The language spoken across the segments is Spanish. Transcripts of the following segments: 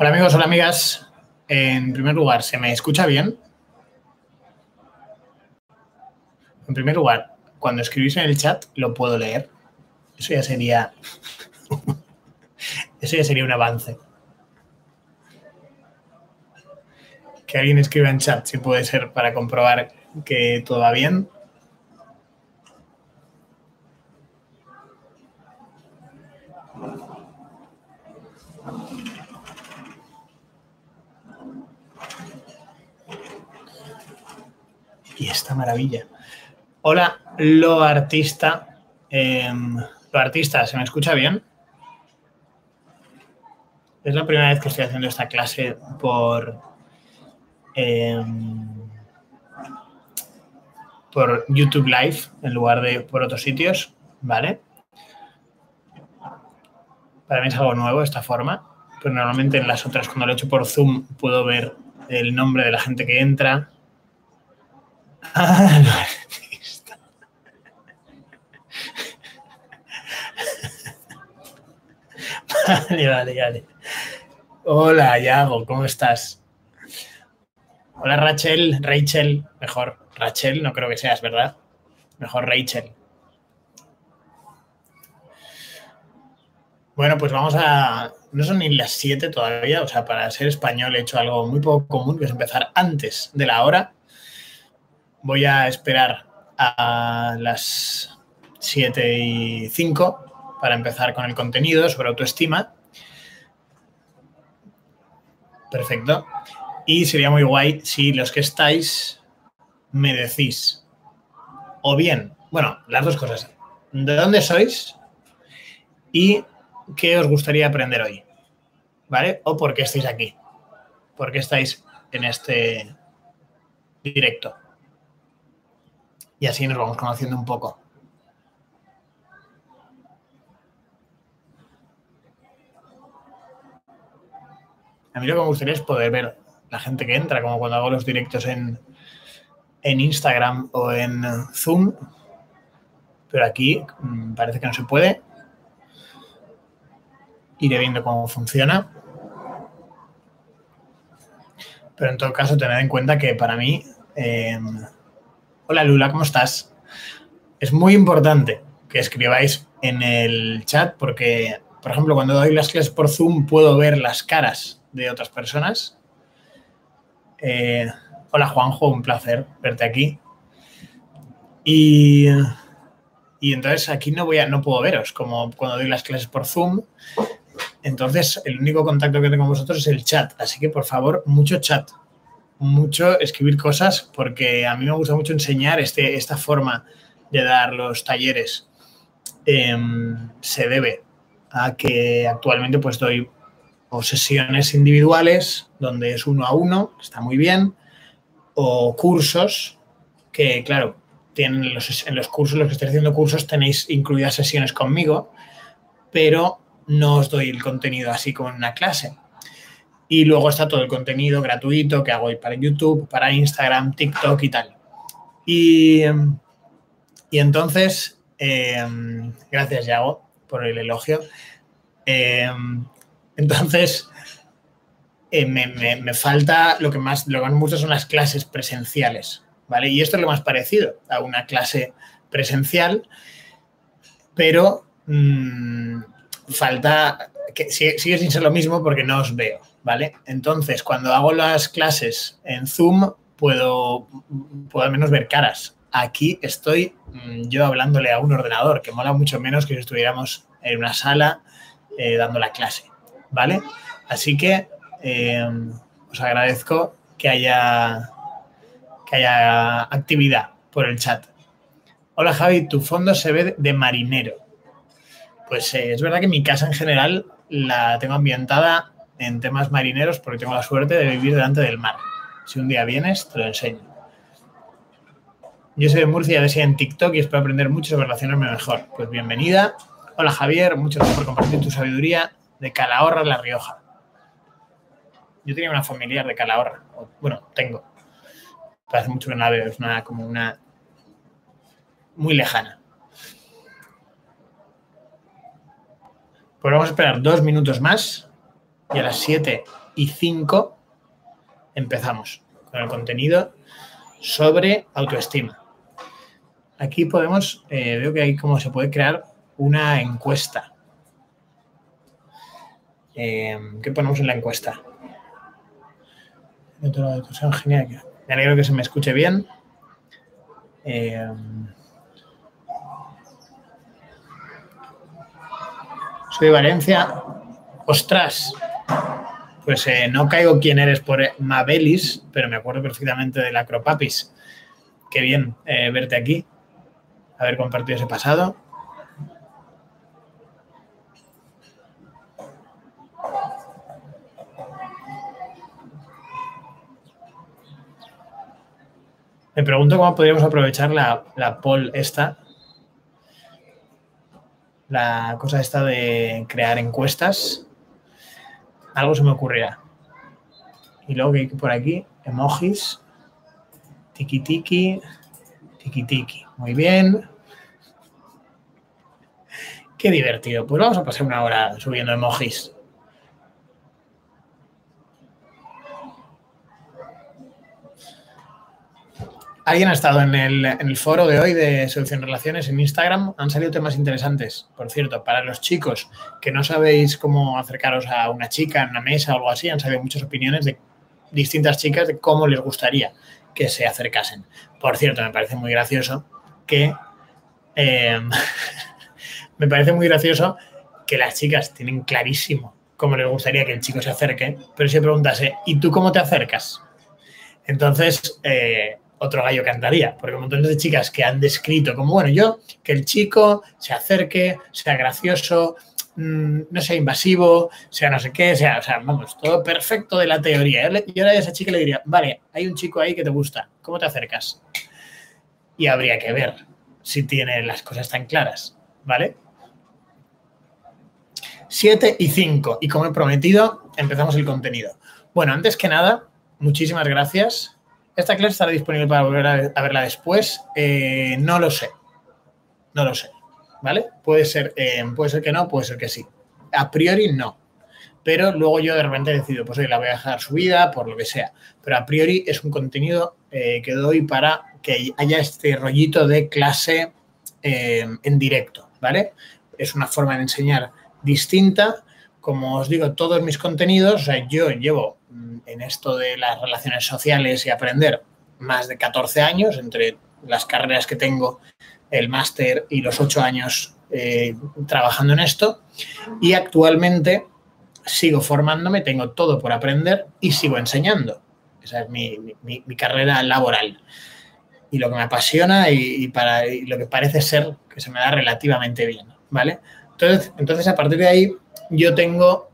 Hola amigos, hola amigas. En primer lugar, ¿se me escucha bien? En primer lugar, cuando escribís en el chat, lo puedo leer. Eso ya sería. Eso ya sería un avance. Que alguien escriba en chat, si puede ser, para comprobar que todo va bien. Y esta maravilla. Hola, lo artista. Em, lo artista, ¿se me escucha bien? Es la primera vez que estoy haciendo esta clase por, em, por YouTube Live en lugar de por otros sitios, ¿vale? Para mí es algo nuevo esta forma, pero normalmente en las otras, cuando lo he hecho por Zoom, puedo ver el nombre de la gente que entra. Ah, Vale, vale, vale. Hola, Yago, ¿cómo estás? Hola, Rachel, Rachel, mejor. Rachel, no creo que seas, ¿verdad? Mejor Rachel. Bueno, pues vamos a... No son ni las 7 todavía, o sea, para ser español he hecho algo muy poco común, que es empezar antes de la hora. Voy a esperar a las 7 y 5 para empezar con el contenido sobre autoestima. Perfecto. Y sería muy guay si los que estáis me decís, o bien, bueno, las dos cosas, ¿de dónde sois? Y qué os gustaría aprender hoy, ¿vale? O por qué estáis aquí, por qué estáis en este directo. Y así nos vamos conociendo un poco. A mí lo que me gustaría es poder ver la gente que entra, como cuando hago los directos en, Instagram o en Zoom. Pero aquí mm, parece que no se puede. Iré viendo cómo funciona. Pero en todo caso, tened en cuenta que para mí. Em, hola Lula, ¿cómo estás? Es muy importante que escribáis en el chat porque, por ejemplo, cuando doy las clases por Zoom puedo ver las caras de otras personas. Eh, hola Juanjo, un placer verte aquí. Y, y, entonces aquí no, voy a, no puedo veros, como cuando doy las clases por Zoom. Entonces el único contacto que tengo con vosotros es el chat. Así que por favor, mucho chat, mucho escribir cosas, porque a mí me gusta mucho enseñar este, esta forma de dar los talleres. Em, se debe a que actualmente pues doy o sesiones individuales donde es uno a uno, está muy bien, o cursos que, claro, tienen los, en los cursos, los que estoy haciendo cursos, tenéis incluidas sesiones conmigo, pero no os doy el contenido así como en una clase. Y luego está todo el contenido gratuito que hago para YouTube, para Instagram, TikTok y tal. Y, y entonces, eh, gracias, Yago, por el elogio. Eh, entonces, eh, me, falta lo que más, lo que más me gusta son las clases presenciales, ¿vale? Y esto es lo más parecido a una clase presencial, pero mm, falta, que sigue, sin ser lo mismo porque no os veo, ¿vale? Entonces, cuando hago las clases en Zoom, puedo, puedo al menos ver caras. Aquí estoy mm, yo hablándole a un ordenador, que mola mucho menos que si estuviéramos en una sala eh, dando la clase. ¿vale? Así que eh, os agradezco que haya, que haya actividad por el chat. Hola Javi, tu fondo se ve de marinero. Pues eh, es verdad que mi casa en general la tengo ambientada en temas marineros porque tengo la suerte de vivir delante del mar. Si un día vienes, te lo enseño. Yo soy de Murcia, decía en TikTok y espero aprender mucho sobre relacionarme mejor. Pues bienvenida. Hola Javier, muchas gracias por compartir tu sabiduría de Calahorra, La Rioja. Yo tenía una familiar de Calahorra. Bueno, tengo. Hace mucho que no la veo. Es una, como una... Muy lejana. Pues vamos a esperar dos minutos más y a las 7 y 5 empezamos con el contenido sobre autoestima. Aquí podemos, eh, veo que hay como se puede crear una encuesta. Eh, ¿Qué ponemos en la encuesta? Me alegro que se me escuche bien. Eh, soy Valencia. Ostras, pues eh, no caigo quién eres por Mabelis, pero me acuerdo perfectamente del Acropapis. Qué bien eh, verte aquí, haber compartido ese pasado. Me pregunto cómo podríamos aprovechar la, la poll esta, la cosa esta de crear encuestas. Algo se me ocurrirá. Y luego que por aquí, emojis, tiki tiki, tiki tiki. Muy bien. Qué divertido. Pues vamos a pasar una hora subiendo emojis. Alguien ha estado en el, foro de hoy de Seducción Relaciones en Instagram. Han salido temas interesantes. Por cierto, para los chicos que no sabéis cómo acercaros a una chica en una mesa o algo así, han salido muchas opiniones de distintas chicas de cómo les gustaría que se acercasen. Por cierto, me parece muy gracioso que. Em, me parece muy gracioso que las chicas tienen clarísimo cómo les gustaría que el chico se acerque, pero se preguntase, ¿y tú cómo te acercas? Entonces, eh, otro gallo cantaría, porque un montón de chicas que han descrito como, bueno, yo, que el chico se acerque, sea gracioso, mm, no sea invasivo, sea no sé qué, sea, o sea, vamos, todo perfecto de la teoría. Yo a esa chica le diría, vale, hay un chico ahí que te gusta, ¿cómo te acercas? Y habría que ver si tiene las cosas tan claras, ¿vale? 7 y 5. Y como he prometido, empezamos el contenido. Bueno, antes que nada, muchísimas gracias ¿Esta clase estará disponible para volver a, verla después? Eh, no lo sé. No lo sé. ¿Vale? Puede ser, eh, puede ser que no, puede ser que sí. A priori no. Pero luego yo de repente decido, pues hoy la voy a dejar subida por lo que sea. Pero a priori es un contenido eh, que doy para que haya este rollito de clase en directo, ¿vale? Es una forma de enseñar distinta. Como os digo, todos mis contenidos, o sea, yo llevo en esto de las relaciones sociales y aprender más de 14 años, entre las carreras que tengo, el máster y los 8 años eh, trabajando en esto. Y actualmente sigo formándome, tengo todo por aprender y sigo enseñando. Esa es mi, carrera laboral. Y lo que me apasiona y, para, lo que parece ser que se me da relativamente bien, ¿vale? Entonces, entonces, a partir de ahí, yo tengo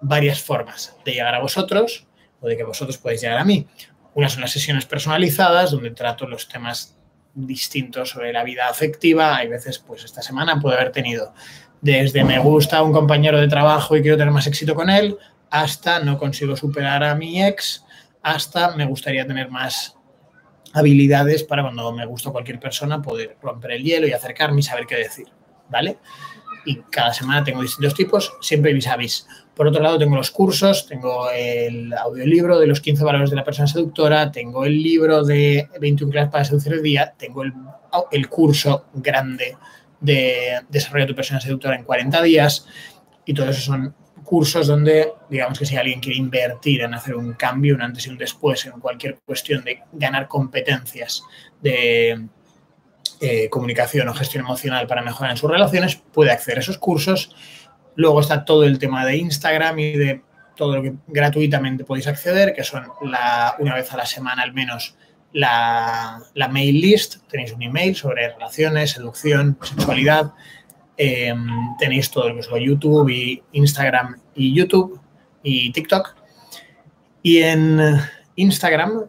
varias formas de llegar a vosotros o de que vosotros podéis llegar a mí. Unas son las sesiones personalizadas, donde trato los temas distintos sobre la vida afectiva. Hay veces, pues esta semana puedo haber tenido desde me gusta un compañero de trabajo y quiero tener más éxito con él, hasta no consigo superar a mi ex, hasta me gustaría tener más habilidades para cuando me gusta cualquier persona poder romper el hielo y acercarme y saber qué decir, ¿vale? Y cada semana tengo distintos tipos, siempre vis a vis. Por otro lado, tengo los cursos, tengo el audiolibro de los 15 valores de la persona seductora, tengo el libro de 21 clases para seducir el día, tengo el, curso grande de desarrollo de tu persona seductora en 40 días y todo eso son cursos donde, digamos que si alguien quiere invertir en hacer un cambio, un antes y un después en cualquier cuestión de ganar competencias de eh, comunicación o gestión emocional para mejorar en sus relaciones, puede acceder a esos cursos Luego está todo el tema de Instagram y de todo lo que gratuitamente podéis acceder, que son la, una vez a la semana al menos la, mail list. Tenéis un email sobre relaciones, seducción, sexualidad. Em, tenéis todo lo que es YouTube y Instagram y YouTube y TikTok. Y en Instagram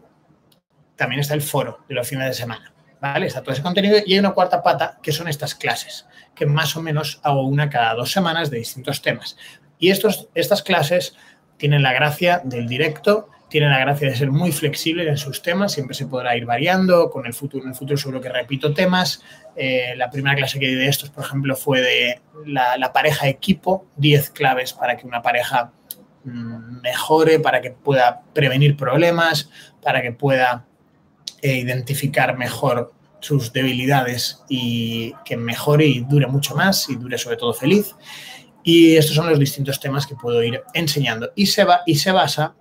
también está el foro de los fines de semana. ¿Vale? Está todo ese contenido y hay una cuarta pata que son estas clases que más o menos hago una cada dos semanas de distintos temas. Y estos, estas clases tienen la gracia del directo, tienen la gracia de ser muy flexibles en sus temas, siempre se podrá ir variando, con el futuro, en el futuro seguro que repito temas. Eh, la primera clase que di de estos, por ejemplo, fue de la, pareja equipo, 10 claves para que una pareja mm, mejore, para que pueda prevenir problemas, para que pueda eh, identificar mejor sus debilidades y que mejore y dure mucho más y dure sobre todo feliz. Y estos son los distintos temas que puedo ir enseñando. Y se, va, y se basa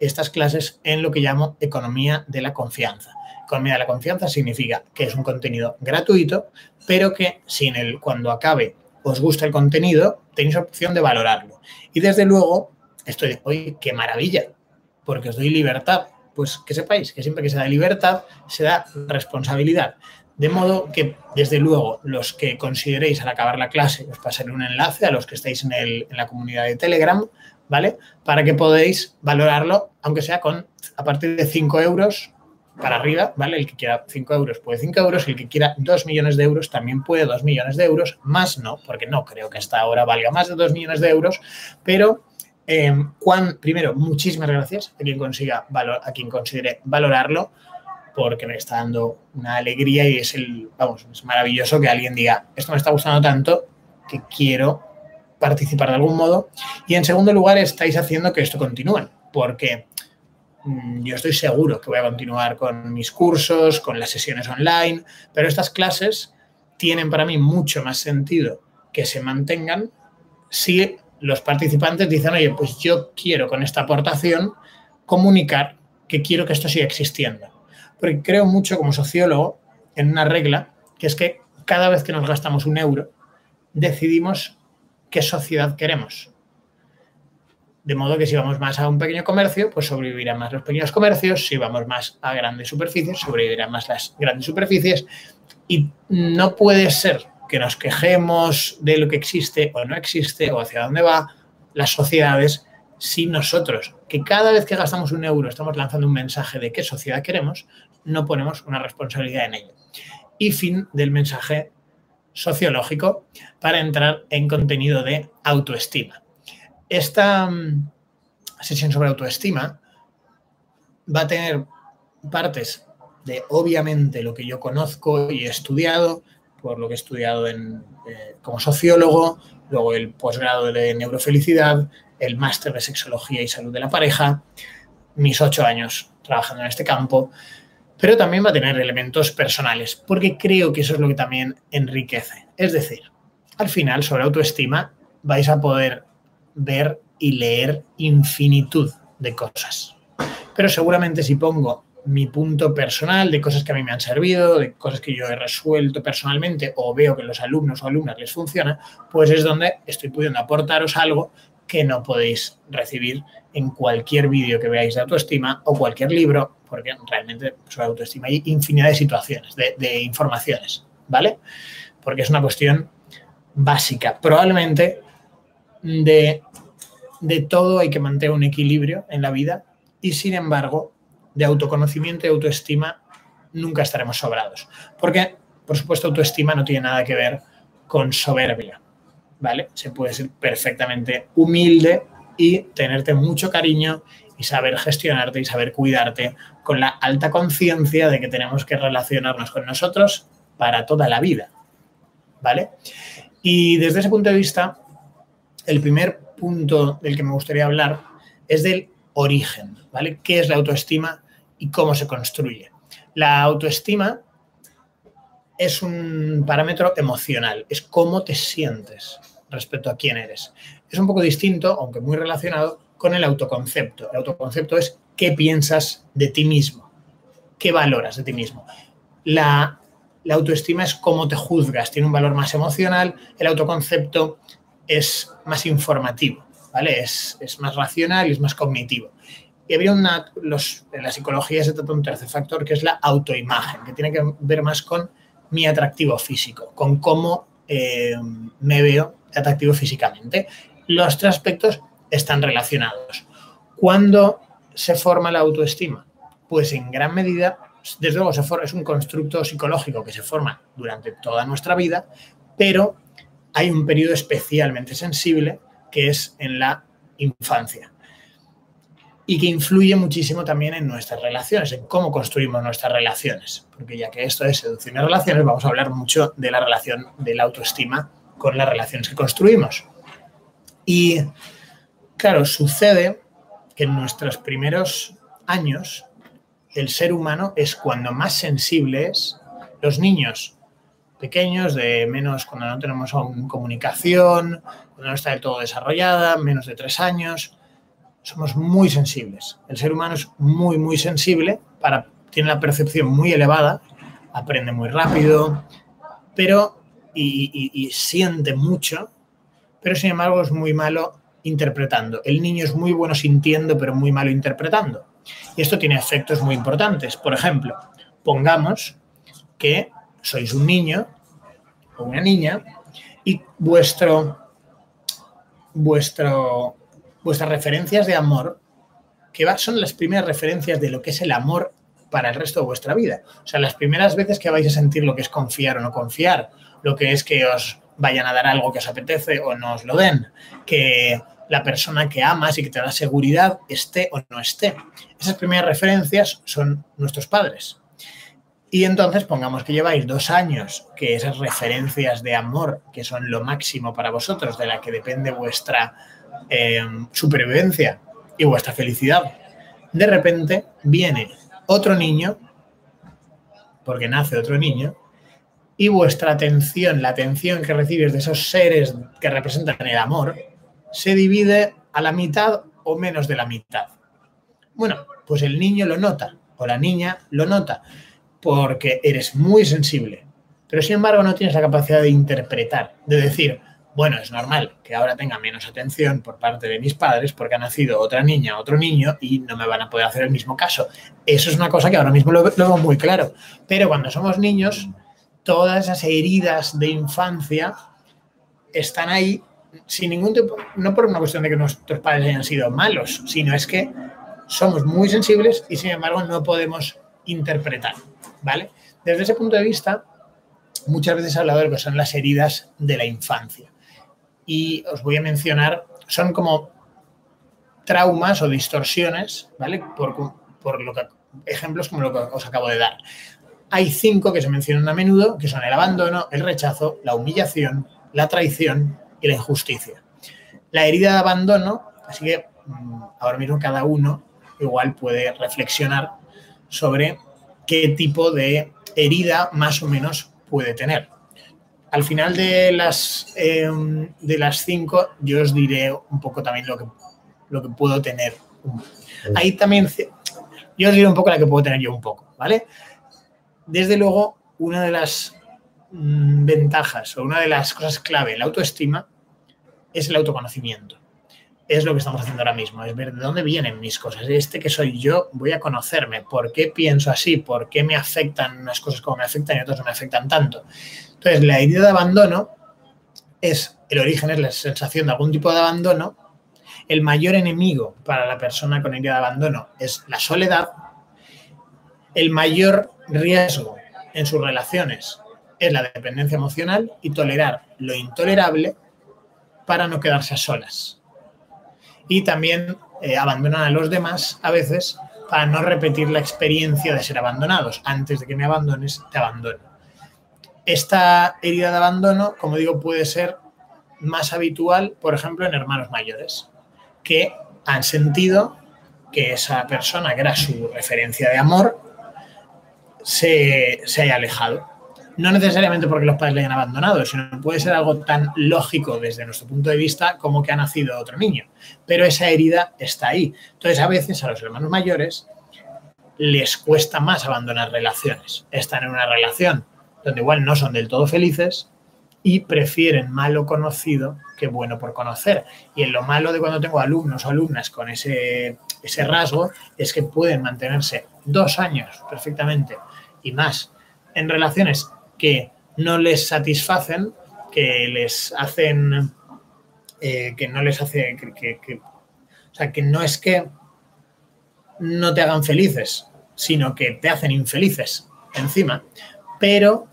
estas clases en lo que llamo economía de la confianza. Economía de la confianza significa que es un contenido gratuito, pero que sin el, cuando acabe os gusta el contenido, tenéis opción de valorarlo. Y desde luego, estoy, oye, qué maravilla, porque os doy libertad. Pues que sepáis que siempre que se da libertad, se da responsabilidad. De modo que, desde luego, los que consideréis al acabar la clase, os pasaré un enlace a los que estáis en, el, en la comunidad de Telegram, ¿vale? Para que podáis valorarlo, aunque sea con a partir de 5 euros para arriba, ¿vale? El que quiera 5 euros puede 5 euros, el que quiera 2 millones de euros también puede 2 millones de euros, más no, porque no creo que hasta ahora valga más de 2 millones de euros, pero eh, primero, muchísimas gracias a quien consiga valor, a quien considere valorarlo porque me está dando una alegría y es el, vamos, es maravilloso que alguien diga, esto me está gustando tanto que quiero participar de algún modo. Y en segundo lugar, estáis haciendo que esto continúe, porque mm, yo estoy seguro que voy a continuar con mis cursos, con las sesiones online, pero estas clases tienen para mí mucho más sentido que se mantengan si los participantes dicen, oye, pues yo quiero con esta aportación comunicar que quiero que esto siga existiendo porque creo mucho como sociólogo en una regla, que es que cada vez que nos gastamos un euro, decidimos qué sociedad queremos. De modo que si vamos más a un pequeño comercio, pues sobrevivirán más los pequeños comercios, si vamos más a grandes superficies, sobrevivirán más las grandes superficies. Y no puede ser que nos quejemos de lo que existe o no existe o hacia dónde va las sociedades si nosotros, que cada vez que gastamos un euro estamos lanzando un mensaje de qué sociedad queremos, no ponemos una responsabilidad en ello. Y fin del mensaje sociológico para entrar en contenido de autoestima. Esta mm, sesión sobre autoestima va a tener partes de obviamente lo que yo conozco y he estudiado, por lo que he estudiado en, eh, como sociólogo, luego el posgrado de neurofelicidad, el máster de sexología y salud de la pareja, mis ocho años trabajando en este campo, pero también va a tener elementos personales, porque creo que eso es lo que también enriquece. Es decir, al final, sobre autoestima, vais a poder ver y leer infinitud de cosas. Pero seguramente si pongo mi punto personal de cosas que a mí me han servido, de cosas que yo he resuelto personalmente o veo que los alumnos o alumnas les funciona, pues es donde estoy pudiendo aportaros algo que no podéis recibir en cualquier vídeo que veáis de autoestima o cualquier libro, porque realmente sobre autoestima hay infinidad de situaciones, de, informaciones, ¿vale? Porque es una cuestión básica. Probablemente de, de todo hay que mantener un equilibrio en la vida y sin embargo de autoconocimiento y autoestima nunca estaremos sobrados. Porque, por supuesto, autoestima no tiene nada que ver con soberbia. ¿vale? Se puede ser perfectamente humilde y tenerte mucho cariño y saber gestionarte y saber cuidarte con la alta conciencia de que tenemos que relacionarnos con nosotros para toda la vida, ¿vale? Y desde ese punto de vista, el primer punto del que me gustaría hablar es del origen, ¿vale? ¿Qué es la autoestima y cómo se construye? La autoestima es un parámetro emocional, es cómo te sientes respecto a quién eres. Es un poco distinto, aunque muy relacionado, con el autoconcepto. El autoconcepto es qué piensas de ti mismo, qué valoras de ti mismo. La, autoestima es cómo te juzgas, tiene un valor más emocional, el autoconcepto es más informativo, ¿vale? Es, es más racional y es más cognitivo. Y había una, los, en la psicología se trata de un tercer factor que es la autoimagen, que tiene que ver más con mi atractivo físico, con cómo eh, me veo atractivo físicamente. Los tres aspectos están relacionados. ¿Cuándo se forma la autoestima? Pues en gran medida, desde luego, es un constructo psicológico que se forma durante toda nuestra vida, pero hay un periodo especialmente sensible que es en la infancia y que influye muchísimo también en nuestras relaciones, en cómo construimos nuestras relaciones. Porque ya que esto es seducción y relaciones, vamos a hablar mucho de la relación de la autoestima con las relaciones que construimos. Y Claro, sucede que en nuestros primeros años el ser humano es cuando más sensible es. Los niños pequeños, de menos cuando no tenemos aún comunicación, cuando no está del todo desarrollada, menos de tres años, somos muy sensibles. El ser humano es muy, muy sensible, para, tiene la percepción muy elevada, aprende muy rápido, pero y, siente mucho, pero sin embargo es muy malo interpretando. El niño es muy bueno sintiendo, pero muy malo interpretando. Y esto tiene efectos muy importantes. Por ejemplo, pongamos que sois un niño o una niña y vuestro, vuestro, vuestras referencias de amor, que son las primeras referencias de lo que es el amor para el resto de vuestra vida. O sea, las primeras veces que vais a sentir lo que es confiar o no confiar, lo que es que os vayan a dar algo que os apetece o no os lo den, que la persona que amas y que te da seguridad esté o no esté. Esas primeras referencias son nuestros padres. Y entonces pongamos que lleváis dos años, que esas referencias de amor, que son lo máximo para vosotros, de la que depende vuestra eh, supervivencia y vuestra felicidad, de repente viene otro niño, porque nace otro niño, y vuestra atención, la atención que recibes de esos seres que representan el amor, se divide a la mitad o menos de la mitad. Bueno, pues el niño lo nota o la niña lo nota porque eres muy sensible, pero sin embargo no tienes la capacidad de interpretar, de decir, bueno, es normal que ahora tenga menos atención por parte de mis padres porque ha nacido otra niña, otro niño y no me van a poder hacer el mismo caso. Eso es una cosa que ahora mismo lo, veo muy claro. Pero cuando somos niños, todas esas heridas de infancia están ahí sin ningún tipo, no por una cuestión de que nuestros padres hayan sido malos, sino es que somos muy sensibles y sin embargo no podemos interpretar, ¿vale? Desde ese punto de vista, muchas veces he hablado de lo que son las heridas de la infancia y os voy a mencionar, son como traumas o distorsiones, ¿vale? Por, por lo que, ejemplos como lo que os acabo de dar. Hay cinco que se mencionan a menudo, que son el abandono, el rechazo, la humillación, la traición y la injusticia. La herida de abandono, así que mm, ahora mismo cada uno igual puede reflexionar sobre qué tipo de herida más o menos puede tener al final de las, em, de las cinco, yo os diré un poco también lo que, lo que puedo tener. Ahí también, yo os diré un poco la que puedo tener yo un poco, ¿vale? Desde luego, una de las mm, ventajas o una de las cosas clave la autoestima es el autoconocimiento. Es lo que estamos haciendo ahora mismo, es ver de dónde vienen mis cosas. Este que soy yo, voy a conocerme. ¿Por qué pienso así? ¿Por qué me afectan unas cosas como me afectan y otras no me afectan tanto? Entonces, la idea de abandono es, el origen es la sensación de algún tipo de abandono. El mayor enemigo para la persona con idea de abandono es la soledad. El mayor riesgo en sus relaciones es la dependencia emocional y tolerar lo intolerable para no quedarse a solas. Y también eh, abandonan a los demás a veces para no repetir la experiencia de ser abandonados. Antes de que me abandones, te abandono. Esta herida de abandono, como digo, puede ser más habitual, por ejemplo, en hermanos mayores, que han sentido que esa persona, que era su referencia de amor, se, haya alejado. No necesariamente porque los padres le hayan abandonado, sino puede ser algo tan lógico desde nuestro punto de vista como que ha nacido otro niño. Pero esa herida está ahí. Entonces, a veces a los hermanos mayores les cuesta más abandonar relaciones. Están en una relación donde igual no son del todo felices y prefieren malo conocido que bueno por conocer. Y en lo malo de cuando tengo alumnos o alumnas con ese, ese rasgo es que pueden mantenerse dos años perfectamente y más en relaciones que no les satisfacen, que les hacen, eh, que no les hace, que, o sea, que no es que no te hagan felices, sino que te hacen infelices encima, pero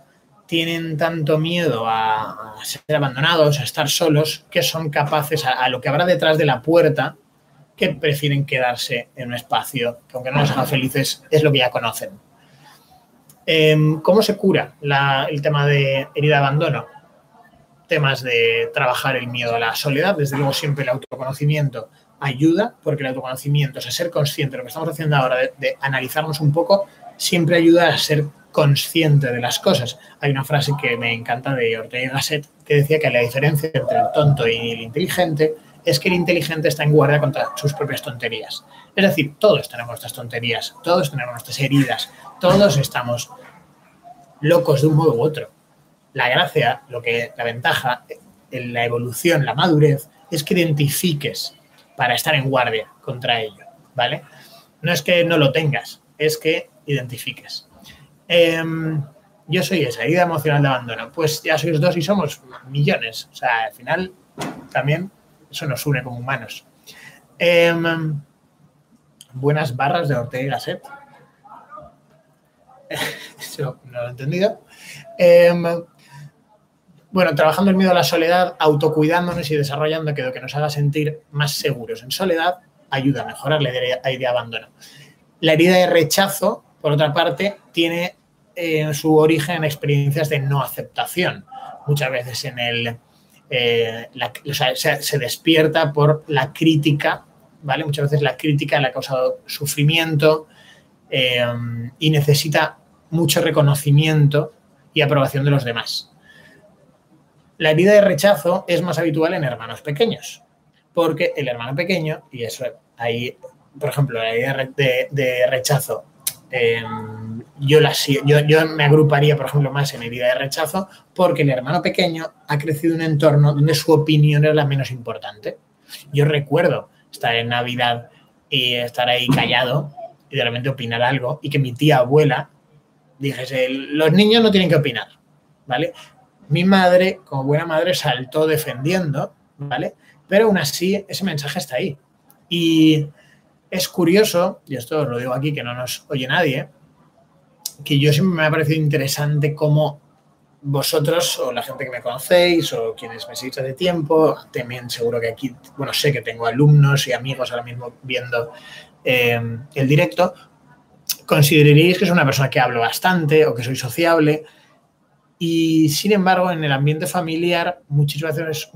tienen tanto miedo a, ser abandonados, a estar solos, que son capaces a, lo que habrá detrás de la puerta, que prefieren quedarse en un espacio que aunque no les haga felices, es lo que ya conocen. Em, ¿Cómo se cura el tema de herida de abandono? Temas de trabajar el miedo a la soledad, desde luego siempre el autoconocimiento ayuda, porque el autoconocimiento, o sea, ser consciente, lo que estamos haciendo ahora de, analizarnos un poco, siempre ayuda a ser consciente de las cosas. Hay una frase que me encanta de Ortega y Gasset que decía que la diferencia entre el tonto y el inteligente es que el inteligente está en guardia contra sus propias tonterías. Es decir, todos tenemos nuestras tonterías, todos tenemos nuestras heridas, todos estamos locos de un modo u otro. La gracia, lo que la ventaja, la evolución, la madurez, es que identifiques para estar en guardia contra ello, ¿vale? No es que no lo tengas, es que identifiques. Em, yo soy esa herida emocional de abandono. Pues ya sois dos y somos millones. O sea, al final también eso nos une como humanos. Em, buenas barras de Ortega y Gasset. eso no lo he entendido. Em, bueno, trabajando el miedo a la soledad, autocuidándonos y desarrollando aquello que nos haga sentir más seguros en soledad, ayuda a mejorar la herida de abandono. La herida de rechazo, por otra parte, tiene eh, su origen en experiencias de no aceptación. Muchas veces en el, eh, se, despierta por la crítica, ¿vale? Muchas veces la crítica le ha causado sufrimiento eh, y necesita mucho reconocimiento y aprobación de los demás. La herida de rechazo es más habitual en hermanos pequeños, porque el hermano pequeño, y eso ahí, por ejemplo, la herida de, rechazo, em, yo, la, yo, yo me agruparía, por ejemplo, más en herida de rechazo, porque el hermano pequeño ha crecido en un entorno donde su opinión era la menos importante. Yo recuerdo estar en Navidad y estar ahí callado y de opinar algo y que mi tía abuela dijese, los niños no tienen que opinar, ¿vale? Mi madre, como buena madre, saltó defendiendo, ¿vale? Pero aún así, ese mensaje está ahí. Y es curioso, y esto lo digo aquí que no nos oye nadie, que yo siempre me ha parecido interesante cómo vosotros o la gente que me conocéis o quienes me seguís de tiempo, también seguro que aquí, bueno, sé que tengo alumnos y amigos ahora mismo viendo eh, el directo, consideraréis que soy una persona que hablo bastante o que soy sociable, y sin embargo, en el ambiente familiar, muchísimas veces,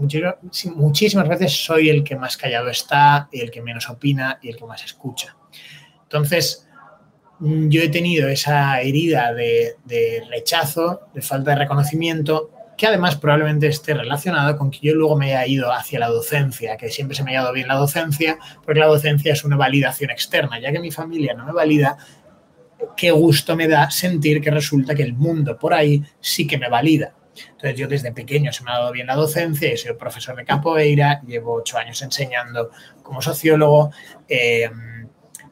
muchísimas veces soy el que más callado está, y el que menos opina y el que más escucha. Entonces, yo he tenido esa herida de, rechazo, de falta de reconocimiento, que además probablemente esté relacionado con que yo luego me haya ido hacia la docencia, que siempre se me ha dado bien la docencia, porque la docencia es una validación externa, ya que mi familia no me valida, qué gusto me da sentir que resulta que el mundo por ahí sí que me valida. Entonces yo desde pequeño se me ha dado bien la docencia, he sido profesor de capoeira, llevo ocho años enseñando como sociólogo, eh,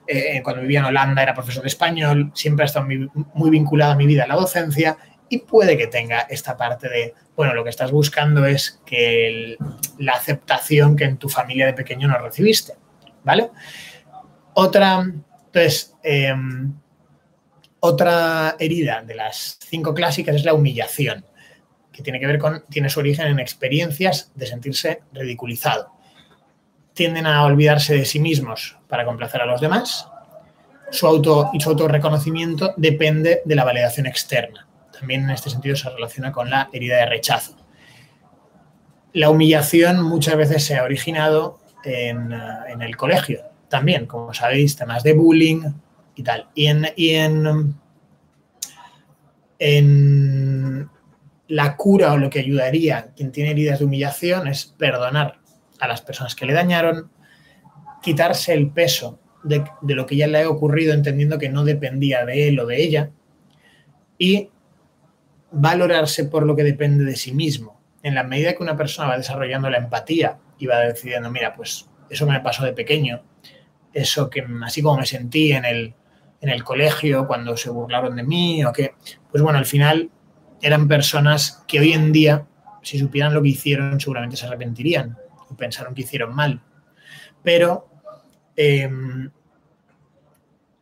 eh, cuando vivía en Holanda era profesor de español, siempre ha estado muy, vinculado a mi vida a la docencia y puede que tenga esta parte de, bueno, lo que estás buscando es que la aceptación que en tu familia de pequeño no recibiste, ¿vale? Otra, entonces, em, otra herida de las cinco clásicas es la humillación, que tiene que ver con, tiene su origen en experiencias de sentirse ridiculizado. Tienden a olvidarse de sí mismos para complacer a los demás. Su auto y su autorreconocimiento depende de la validación externa. También en este sentido se relaciona con la herida de rechazo. La humillación muchas veces se ha originado en, en el colegio también, como sabéis, temas de bullying, y tal. Y en, en, la cura o lo que ayudaría quien tiene heridas de humillación es perdonar a las personas que le dañaron, quitarse el peso de, lo que ya le ha ocurrido entendiendo que no dependía de él o de ella y valorarse por lo que depende de sí mismo. En la medida que una persona va desarrollando la empatía y va decidiendo, mira, pues eso me pasó de pequeño, eso que así como me sentí en el, en el colegio cuando se burlaron de mí o que, pues bueno, al final eran personas que hoy en día, si supieran lo que hicieron, seguramente se arrepentirían o pensaron que hicieron mal. Pero em,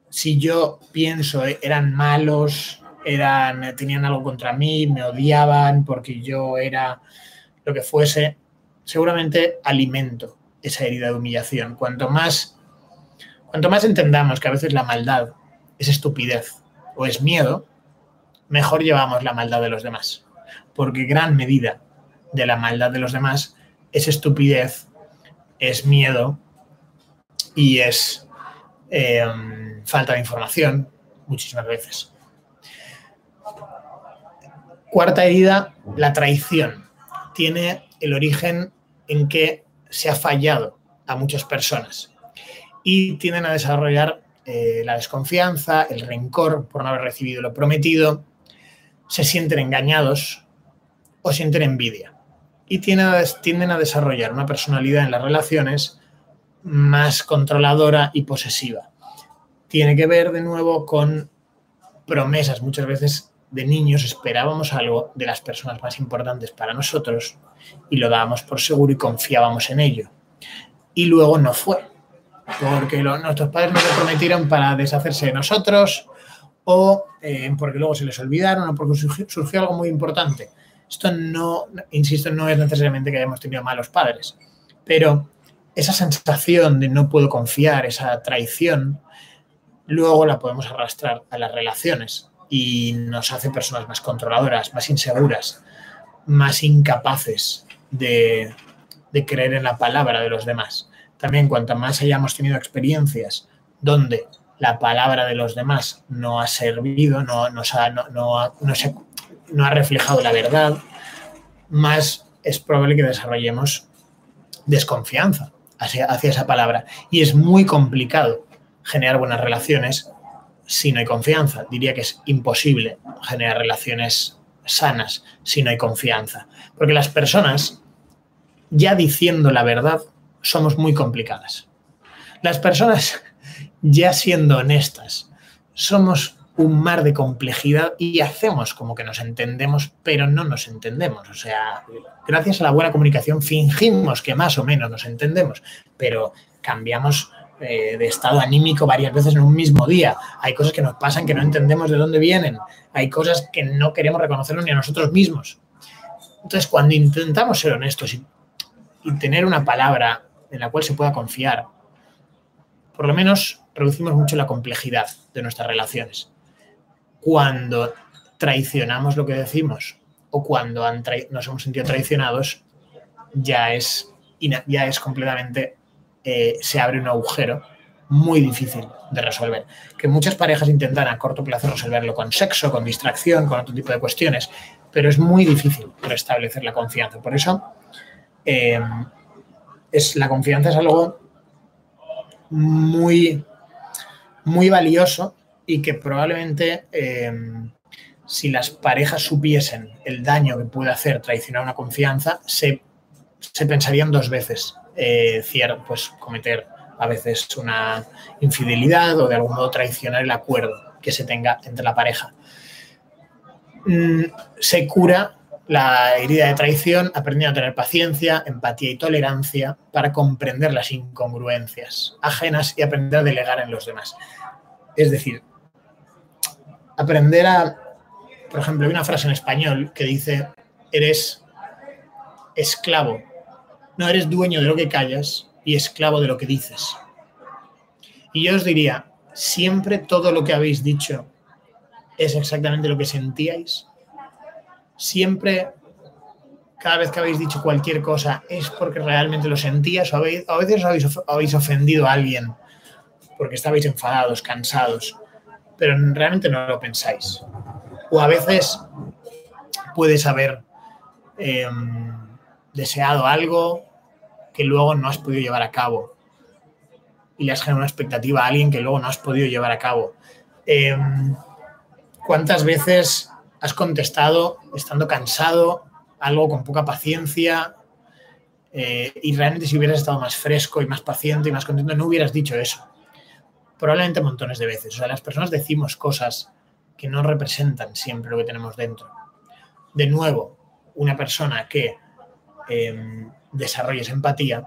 si yo pienso, eh, eran malos, eran, tenían algo contra mí, me odiaban porque yo era lo que fuese, seguramente alimento esa herida de humillación. Cuanto más, cuanto más entendamos que a veces la maldad es estupidez o es miedo, mejor llevamos la maldad de los demás. Porque gran medida de la maldad de los demás es estupidez, es miedo y es eh, falta de información muchísimas veces. Cuarta herida, la traición. Tiene el origen en que se ha fallado a muchas personas y tienden a desarrollar eh, la desconfianza, el rencor por no haber recibido lo prometido, se sienten engañados o sienten envidia y tienden a desarrollar una personalidad en las relaciones más controladora y posesiva. Tiene que ver de nuevo con promesas. Muchas veces de niños esperábamos algo de las personas más importantes para nosotros y lo dábamos por seguro y confiábamos en ello. Y luego no fue porque nuestros padres nos lo prometieron para deshacerse de nosotros o eh, porque luego se les olvidaron o porque surgió, algo muy importante. Esto no, insisto, no es necesariamente que hayamos tenido malos padres, pero esa sensación de no puedo confiar, esa traición, luego la podemos arrastrar a las relaciones y nos hace personas más controladoras, más inseguras, más incapaces de creer en la palabra de los demás. También cuanto más hayamos tenido experiencias donde la palabra de los demás no ha servido, no, no, ha, reflejado la verdad, más es probable que desarrollemos desconfianza hacia, hacia esa palabra. Y es muy complicado generar buenas relaciones si no hay confianza. Diría que es imposible generar relaciones sanas si no hay confianza. Porque las personas, ya diciendo la verdad, somos muy complicadas. Las personas, ya siendo honestas, somos un mar de complejidad y hacemos como que nos entendemos, pero no nos entendemos. O sea, gracias a la buena comunicación fingimos que más o menos nos entendemos, pero cambiamos eh, de estado anímico varias veces en un mismo día. Hay cosas que nos pasan que no entendemos de dónde vienen. Hay cosas que no queremos reconocerlo ni a nosotros mismos. Entonces, cuando intentamos ser honestos y tener una palabra en la cual se pueda confiar. Por lo menos reducimos mucho la complejidad de nuestras relaciones. Cuando traicionamos lo que decimos o cuando nos hemos sentido traicionados, ya es, ya es completamente, eh, se abre un agujero muy difícil de resolver. Que muchas parejas intentan a corto plazo resolverlo con sexo, con distracción, con otro tipo de cuestiones, pero es muy difícil restablecer la confianza. Por eso, eh, es, la confianza es algo muy, muy valioso y que probablemente em, si las parejas supiesen el daño que puede hacer traicionar una confianza, se, pensarían dos veces eh, pues, cometer a veces una infidelidad o de algún modo traicionar el acuerdo que se tenga entre la pareja. Mm, se cura la herida de traición, aprendiendo a tener paciencia, empatía y tolerancia para comprender las incongruencias ajenas y aprender a delegar en los demás. Es decir, aprender a, por ejemplo, hay una frase en español que dice, eres esclavo, no eres dueño de lo que callas y esclavo de lo que dices. Y yo os diría, siempre todo lo que habéis dicho es exactamente lo que sentíais. Siempre, cada vez que habéis dicho cualquier cosa, es porque realmente lo sentías o, a veces habéis, habéis ofendido a alguien porque estabais enfadados, cansados, pero realmente no lo pensáis. O a veces puedes haber em, deseado algo que luego no has podido llevar a cabo y le has generado una expectativa a alguien que luego no has podido llevar a cabo. Em, ¿Cuántas veces has contestado estando cansado, algo con poca paciencia, eh, y realmente si hubieras estado más fresco y más paciente y más contento, no hubieras dicho eso. Probablemente montones de veces. O sea, las personas decimos cosas que no representan siempre lo que tenemos dentro. De nuevo, una persona que em, desarrolle esa empatía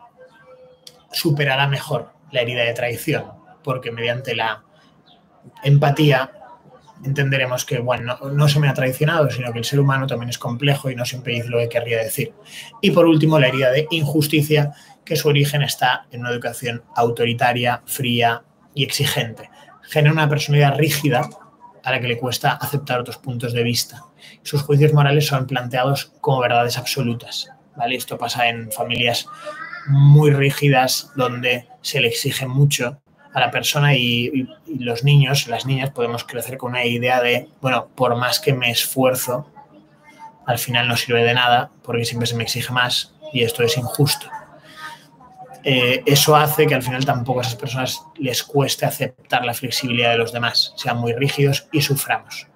superará mejor la herida de traición, porque mediante la empatía entenderemos que, bueno, no, se me ha traicionado, sino que el ser humano también es complejo y no siempre dice lo que querría decir. Y por último, la herida de injusticia, que su origen está en una educación autoritaria, fría y exigente. Genera una personalidad rígida a la que le cuesta aceptar otros puntos de vista. Sus juicios morales son planteados como verdades absolutas. ¿vale? Esto pasa en familias muy rígidas donde se le exige mucho a la persona y, los niños, las niñas podemos crecer con una idea de, bueno, por más que me esfuerzo, al final no sirve de nada porque siempre se me exige más y esto es injusto. Eh, eso hace que al final tampoco a esas personas les cueste aceptar la flexibilidad de los demás, sean muy rígidos y suframos.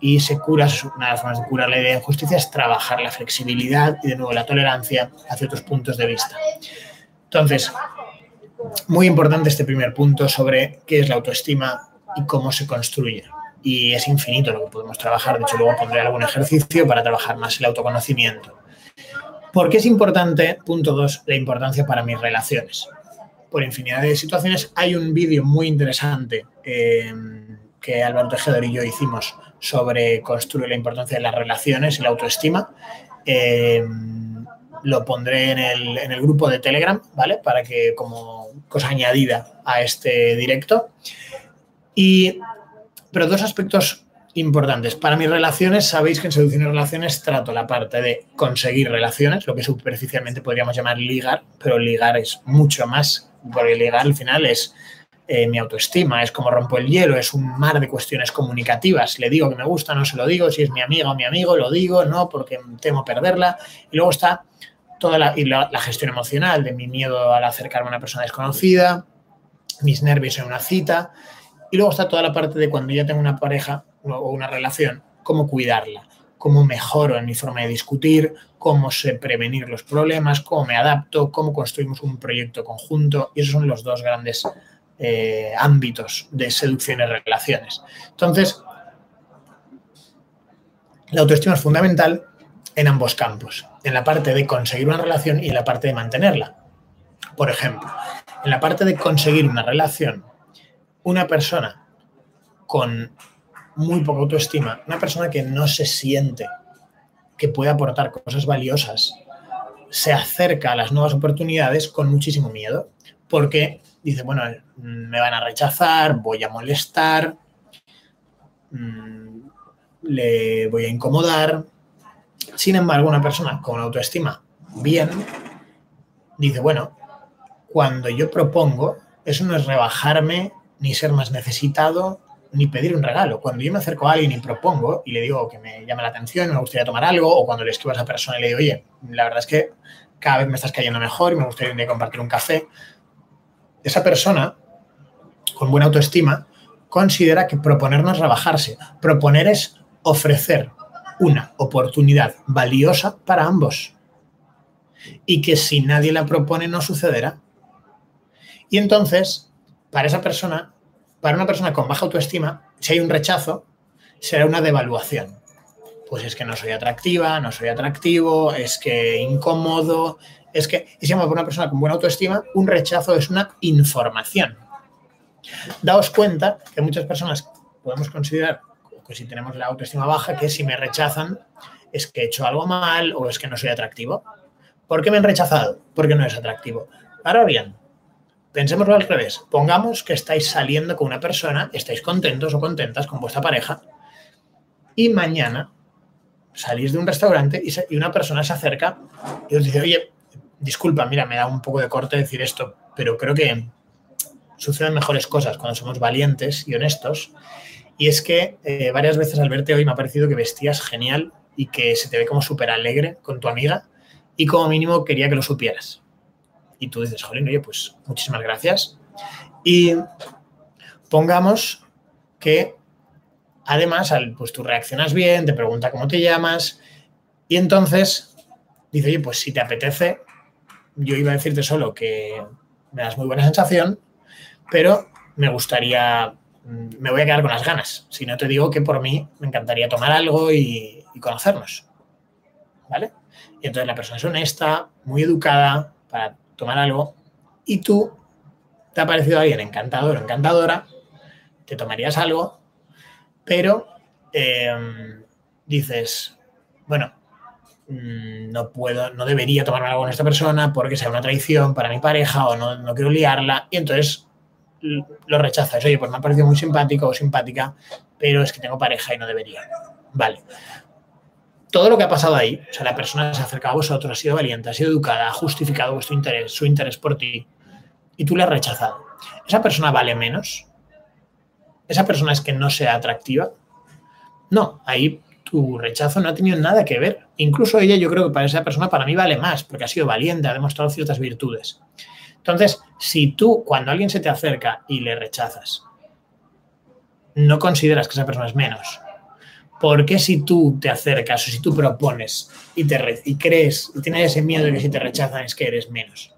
Y se cura, una de las formas de curar la idea de injusticia es trabajar la flexibilidad y de nuevo la tolerancia hacia otros puntos de vista. Entonces, muy importante este primer punto sobre qué es la autoestima y cómo se construye. Y es infinito lo que podemos trabajar. De hecho, luego pondré algún ejercicio para trabajar más el autoconocimiento. ¿Por qué es importante, punto dos, la importancia para mis relaciones? Por infinidad de situaciones. Hay un vídeo muy interesante em, que Álvaro Tejedor y yo hicimos sobre construir la importancia de las relaciones y la autoestima. Em, lo pondré en el, en el, grupo de Telegram, ¿vale? Para que como cosa añadida a este directo. Y, pero dos aspectos importantes. Para mis relaciones, sabéis que en seducción y relaciones trato la parte de conseguir relaciones, lo que superficialmente podríamos llamar ligar, pero ligar es mucho más, porque ligar al final es eh, mi autoestima, es como rompo el hielo, es un mar de cuestiones comunicativas. Le digo que me gusta, no se lo digo, si es mi amiga o mi amigo, lo digo, no, porque temo perderla. Y luego está toda la, la gestión emocional de mi miedo al acercarme a una persona desconocida, mis nervios en una cita. Y luego está toda la parte de cuando ya tengo una pareja, o una relación, cómo cuidarla, cómo mejoro en mi forma de discutir, cómo sé prevenir los problemas, cómo me adapto, cómo construimos un proyecto conjunto. Y esos son los dos grandes eh, ámbitos de seducción y relaciones. Entonces, la autoestima es fundamental en ambos campos, en la parte de conseguir una relación y en la parte de mantenerla. Por ejemplo, en la parte de conseguir una relación, una persona con muy poca autoestima, una persona que no se siente que puede aportar cosas valiosas, se acerca a las nuevas oportunidades con muchísimo miedo, porque dice, bueno, me van a rechazar, voy a molestar, mm, le voy a incomodar. Sin embargo, una persona con autoestima bien dice, bueno, cuando yo propongo, eso no es rebajarme ni ser más necesitado, ni pedir un regalo. Cuando yo me acerco a alguien y propongo y le digo que me llama la atención, me gustaría tomar algo, o cuando le escribo a esa persona y le digo, oye, la verdad es que cada vez me estás cayendo mejor y me gustaría compartir un café, esa persona con buena autoestima considera que proponer no es rebajarse. Proponer es ofrecer una oportunidad valiosa para ambos y que si nadie la propone no sucederá. Y entonces, para esa persona, para una persona con baja autoestima, si hay un rechazo, será una devaluación. Pues es que no soy atractiva, no soy atractivo, es que incómodo, es que, y si para una persona con buena autoestima, un rechazo es una información. Daos cuenta que muchas personas podemos considerar que si tenemos la autoestima baja, que si me rechazan es que he hecho algo mal o es que no soy atractivo. ¿Por qué me han rechazado? Porque no es atractivo. Ahora bien, Pensémoslo al revés. Pongamos que estáis saliendo con una persona, estáis contentos o contentas con vuestra pareja y mañana salís de un restaurante y, una persona se acerca y os dice, oye, disculpa, mira, me da un poco de corte decir esto, pero creo que suceden mejores cosas cuando somos valientes y honestos. Y es que eh, varias veces al verte hoy me ha parecido que vestías genial y que se te ve como súper alegre con tu amiga y como mínimo quería que lo supieras y tú dices, jolín, oye, pues muchísimas gracias. Y pongamos que además, pues tú reaccionas bien, te pregunta cómo te llamas y entonces dice, oye, pues si te apetece, yo iba a decirte solo que me das muy buena sensación, pero me gustaría, me voy a quedar con las ganas. Si no te digo que por mí me encantaría tomar algo y, y conocernos. ¿Vale? Y entonces la persona es honesta, muy educada para tomar algo y tú te ha parecido alguien encantador o encantadora, te tomarías algo, pero em, dices, bueno, mm, no puedo, no debería tomarme algo con esta persona porque sea una traición para mi pareja o no, no quiero liarla, y entonces lo rechazas. Oye, pues me ha parecido muy simpático o simpática, pero es que tengo pareja y no debería. Vale. Todo lo que ha pasado ahí, o sea, la persona se ha acercado a vosotros, ha sido valiente, ha sido educada, ha justificado vuestro interés, su interés por ti, y tú le has rechazado. ¿Esa persona vale menos? ¿Esa persona es que no sea atractiva? No, ahí tu rechazo no ha tenido nada que ver. Incluso ella, yo creo que para esa persona, para mí vale más, porque ha sido valiente, ha demostrado ciertas virtudes. Entonces, si tú, cuando alguien se te acerca y le rechazas, no consideras que esa persona es menos, ¿por qué si tú te acercas o si tú propones y, te y crees y tienes ese miedo de que si te rechazan es que eres menos?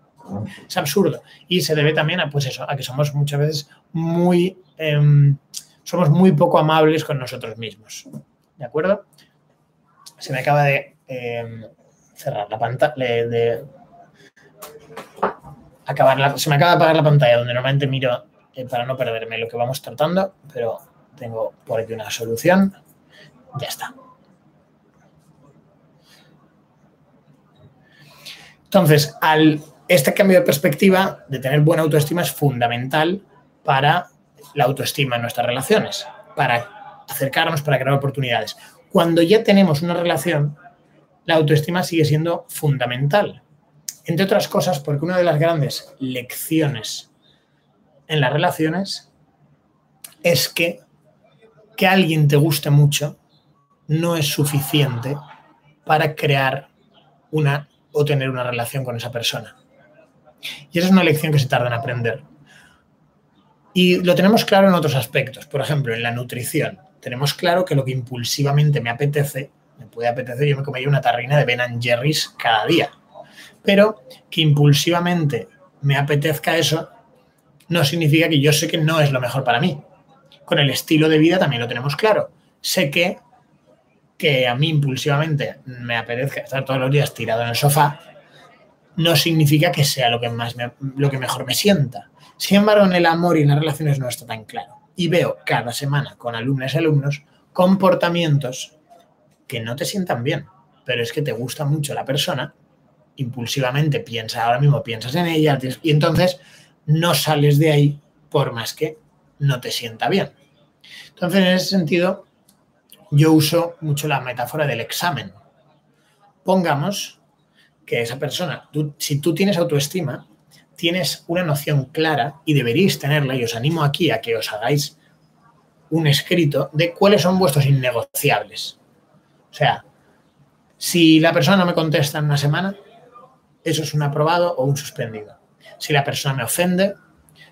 Es absurdo. Y se debe también a, pues eso, a que somos muchas veces muy, em, somos muy poco amables con nosotros mismos. ¿De acuerdo? Se me acaba de em, cerrar la pantalla, de, acabar se me acaba de apagar la pantalla donde normalmente miro eh, para no perderme lo que vamos tratando, pero tengo por aquí una solución. Ya está. Entonces, este cambio de perspectiva de tener buena autoestima es fundamental para la autoestima en nuestras relaciones, para acercarnos, para crear oportunidades. Cuando ya tenemos una relación, la autoestima sigue siendo fundamental. Entre otras cosas, porque una de las grandes lecciones en las relaciones es que que alguien te guste mucho no es suficiente para crear una o tener una relación con esa persona. Y esa es una lección que se tarda en aprender. Y lo tenemos claro en otros aspectos. Por ejemplo, en la nutrición. Tenemos claro que lo que impulsivamente me apetece, me puede apetecer, yo me comería una tarrina de Ben Jerry's cada día. Pero que impulsivamente me apetezca eso, no significa que yo sé que no es lo mejor para mí. Con el estilo de vida también lo tenemos claro. Sé que que a mí impulsivamente me apetezca estar todos los días tirado en el sofá, no significa que sea lo que, más lo que mejor me sienta. Sin embargo, en el amor y en las relaciones no está tan claro. Y veo cada semana con alumnas y alumnos comportamientos que no te sientan bien, pero es que te gusta mucho la persona, impulsivamente piensa, ahora mismo piensas en ella, y entonces no sales de ahí por más que no te sienta bien. Entonces, en ese sentido, yo uso mucho la metáfora del examen. Pongamos que esa persona, si tú tienes autoestima, tienes una noción clara y deberíais tenerla, y os animo aquí a que os hagáis un escrito de cuáles son vuestros innegociables. O sea, si la persona no me contesta en una semana, eso es un aprobado o un suspendido. Si la persona me ofende,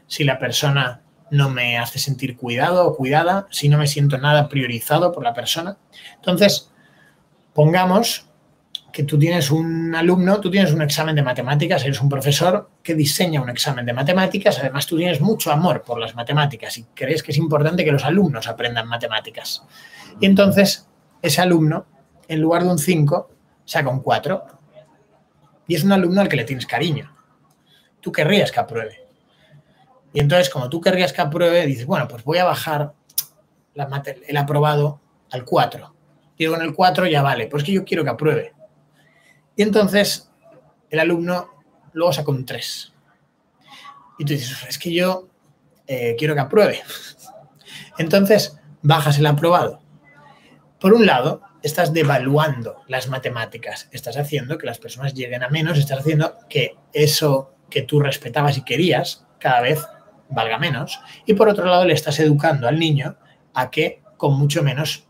si la persona no me hace sentir cuidado o cuidada, si no me siento nada priorizado por la persona. Entonces, pongamos que tú tienes un alumno, tú tienes un examen de matemáticas, eres un profesor que diseña un examen de matemáticas, además tú tienes mucho amor por las matemáticas y crees que es importante que los alumnos aprendan matemáticas. Y entonces, ese alumno, en lugar de un 5, saca un 4. Y es un alumno al que le tienes cariño. Tú querrías que apruebe. Y entonces, como tú querrías que apruebe, dices, bueno, pues voy a bajar el aprobado al 4. Digo, en el 4 ya vale, pues que yo quiero que apruebe. Y entonces, el alumno luego saca un 3. Y tú dices, es que yo eh, quiero que apruebe. Entonces, bajas el aprobado. Por un lado, estás devaluando las matemáticas, estás haciendo que las personas lleguen a menos, estás haciendo que eso que tú respetabas y querías cada vez valga menos, y por otro lado le estás educando al niño a que con mucho menos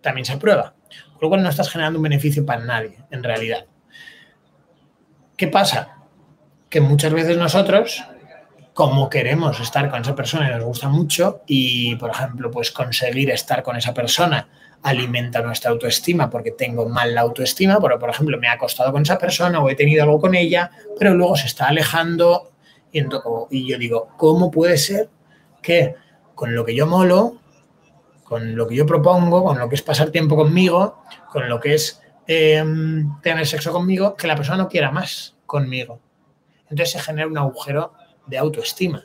también se aprueba. Con lo cual no estás generando un beneficio para nadie, en realidad. ¿Qué pasa? Que muchas veces nosotros, como queremos estar con esa persona y nos gusta mucho, y por ejemplo, pues conseguir estar con esa persona alimenta nuestra autoestima porque tengo mal la autoestima, pero por ejemplo me ha acostado con esa persona o he tenido algo con ella, pero luego se está alejando y, yo digo, ¿cómo puede ser que con lo que yo molo, con lo que yo propongo, con lo que es pasar tiempo conmigo, con lo que es em, tener sexo conmigo, que la persona no quiera más conmigo? Entonces se genera un agujero de autoestima.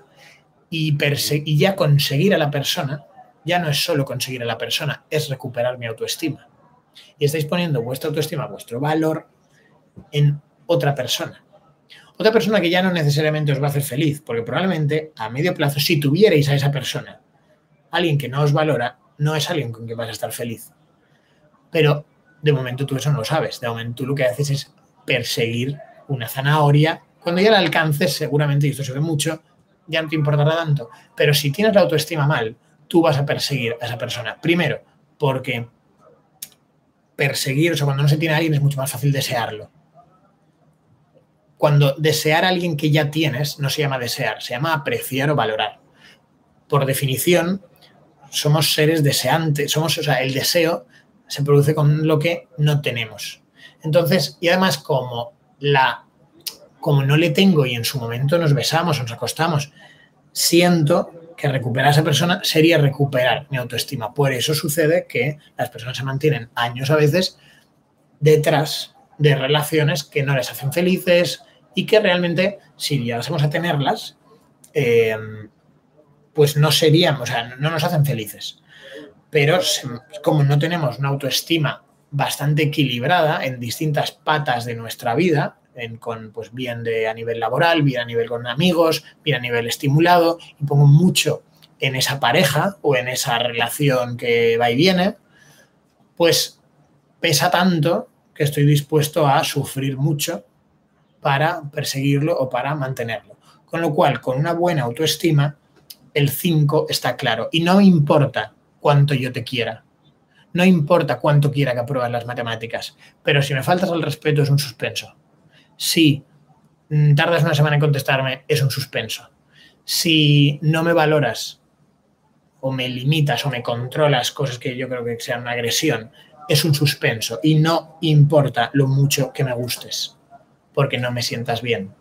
Y, y ya conseguir a la persona, ya no es solo conseguir a la persona, es recuperar mi autoestima. Y estáis poniendo vuestra autoestima, vuestro valor en otra persona. Otra persona que ya no necesariamente os va a hacer feliz, porque probablemente a medio plazo, si tuvierais a esa persona, alguien que no os valora, no es alguien con quien vas a estar feliz. Pero de momento tú eso no lo sabes. De momento tú lo que haces es perseguir una zanahoria. Cuando ya la alcances, seguramente, y esto se ve mucho, ya no te importará tanto. Pero si tienes la autoestima mal, tú vas a perseguir a esa persona. Primero, porque perseguir, o sea, cuando no se tiene a alguien es mucho más fácil desearlo. Cuando desear a alguien que ya tienes no se llama desear, se llama apreciar o valorar. Por definición, somos seres deseantes, somos, o sea, el deseo se produce con lo que no tenemos. Entonces, y además como la como no le tengo y en su momento nos besamos, nos acostamos, siento que recuperar a esa persona sería recuperar mi autoestima. Por eso sucede que las personas se mantienen años a veces detrás de relaciones que no les hacen felices y que realmente, si llegásemos a tenerlas, eh, pues no serían, o sea, no nos hacen felices. Pero como no tenemos una autoestima bastante equilibrada en distintas patas de nuestra vida, con, pues bien de, a nivel laboral, bien a nivel con amigos, bien a nivel estimulado, y pongo mucho en esa pareja o en esa relación que va y viene, pues pesa tanto que estoy dispuesto a sufrir mucho para perseguirlo o para mantenerlo. Con lo cual, con una buena autoestima, el 5 está claro. Y no importa cuánto yo te quiera. No importa cuánto quiera que apruebas las matemáticas. Pero si me faltas al respeto es un suspenso. Si tardas una semana en contestarme, es un suspenso. Si no me valoras o me limitas o me controlas cosas que yo creo que sean una agresión, es un suspenso. Y no importa lo mucho que me gustes, porque no me sientas bien.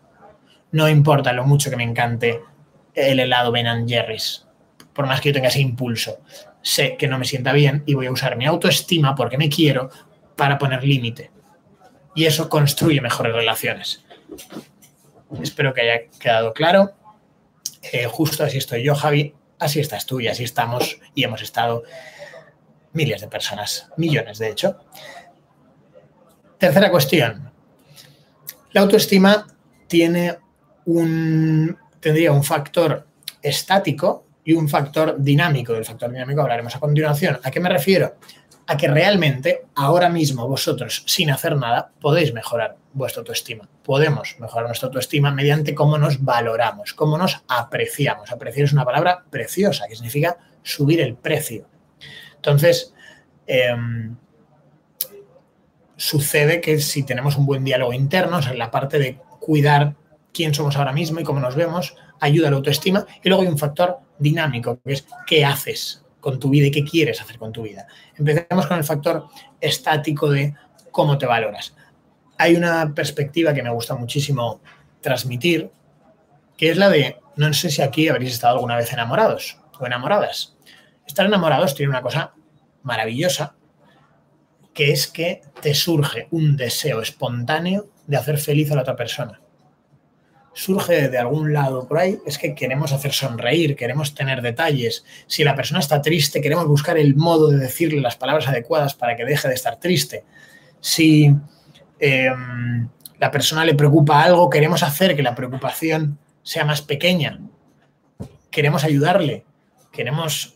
No importa lo mucho que me encante el helado Ben Jerry's, por más que yo tenga ese impulso. Sé que no me sienta bien y voy a usar mi autoestima porque me quiero para poner límite y eso construye mejores relaciones. Espero que haya quedado claro. Eh, justo así estoy yo, Javi, así estás tú y así estamos y hemos estado miles de personas, millones de hecho. Tercera cuestión. La autoestima tiene un, tendría un factor estático y un factor dinámico. Del factor dinámico hablaremos a continuación. ¿A qué me refiero? a que realmente ahora mismo vosotros, sin hacer nada, podéis mejorar vuestra autoestima. Podemos mejorar nuestra autoestima mediante cómo nos valoramos, cómo nos apreciamos. Apreciar es una palabra preciosa, que significa subir el precio. Entonces, em, sucede que si tenemos un buen diálogo interno, o sea, la parte de cuidar quién somos ahora mismo y cómo nos vemos, ayuda a la autoestima. Y luego hay un factor dinámico, que es qué haces con tu vida y qué quieres hacer con tu vida. Empecemos con el factor estático de cómo te valoras. Hay una perspectiva que me gusta muchísimo transmitir, que es la de, no sé si aquí habréis estado alguna vez enamorados o enamoradas. Estar enamorados tiene una cosa maravillosa, que es que te surge un deseo espontáneo de hacer feliz a la otra persona surge de algún lado por ahí es que queremos hacer sonreír, queremos tener detalles. Si la persona está triste, queremos buscar el modo de decirle las palabras adecuadas para que deje de estar triste. Si em, la persona le preocupa algo, queremos hacer que la preocupación sea más pequeña. Queremos ayudarle. Queremos...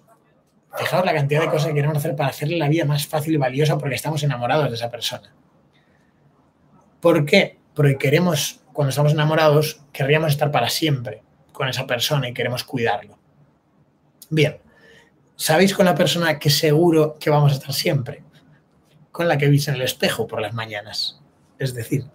Fijaos la cantidad de cosas que queremos hacer para hacerle la vida más fácil y valiosa porque estamos enamorados de esa persona. ¿Por qué? Porque queremos cuando estamos enamorados, querríamos estar para siempre con esa persona y queremos cuidarlo. Bien, ¿sabéis con la persona que seguro que vamos a estar siempre? Con la que veis en el espejo por las mañanas. Es decir,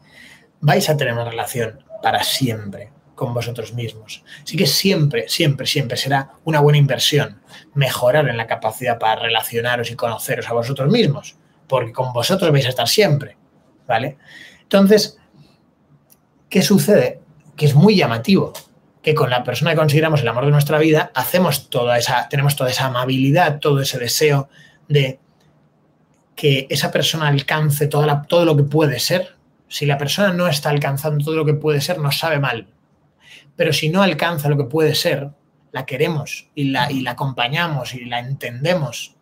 vais a tener una relación para siempre con vosotros mismos. Así que siempre, siempre, siempre será una buena inversión mejorar en la capacidad para relacionaros y conoceros a vosotros mismos, porque con vosotros vais a estar siempre, ¿vale? Entonces, ¿qué sucede? Que es muy llamativo que con la persona que consideramos el amor de nuestra vida hacemos toda esa, tenemos toda esa amabilidad, todo ese deseo de que esa persona alcance toda todo lo que puede ser. Si la persona no está alcanzando todo lo que puede ser, nos sabe mal. Pero si no alcanza lo que puede ser, la queremos y la, y la acompañamos y la entendemos.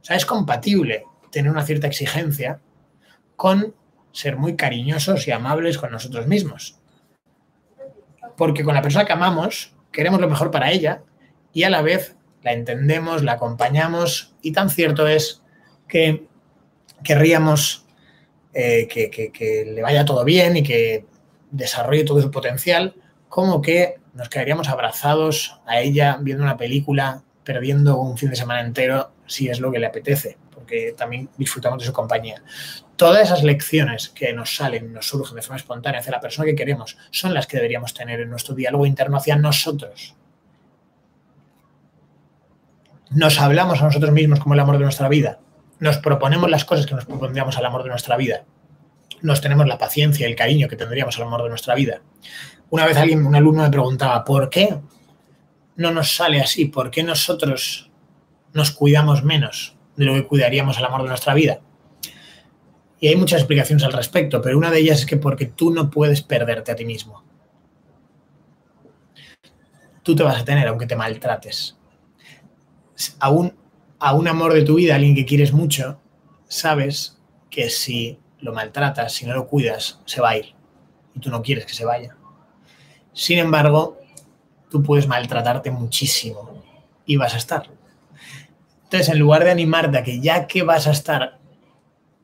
O sea, es compatible tener una cierta exigencia con ser muy cariñosos y amables con nosotros mismos. Porque con la persona que amamos queremos lo mejor para ella y a la vez la entendemos, la acompañamos y tan cierto es que querríamos eh, que, le vaya todo bien y que desarrolle todo su potencial, como que nos quedaríamos abrazados a ella viendo una película, perdiendo un fin de semana entero si es lo que le apetece, porque también disfrutamos de su compañía. Todas esas lecciones que nos salen, nos surgen de forma espontánea hacia la persona que queremos, son las que deberíamos tener en nuestro diálogo interno hacia nosotros. Nos hablamos a nosotros mismos como el amor de nuestra vida, nos proponemos las cosas que nos propondríamos al amor de nuestra vida, nos tenemos la paciencia y el cariño que tendríamos al amor de nuestra vida. Una vez alguien, un alumno me preguntaba, ¿por qué no nos sale así? ¿Por qué nosotros nos cuidamos menos de lo que cuidaríamos al amor de nuestra vida? Y hay muchas explicaciones al respecto, pero una de ellas es que porque tú no puedes perderte a ti mismo. Tú te vas a tener aunque te maltrates. Aún a un amor de tu vida, alguien que quieres mucho, sabes que si lo maltratas, si no lo cuidas, se va a ir. Y tú no quieres que se vaya. Sin embargo, tú puedes maltratarte muchísimo y vas a estar. Entonces, en lugar de animarte a que ya que vas a estar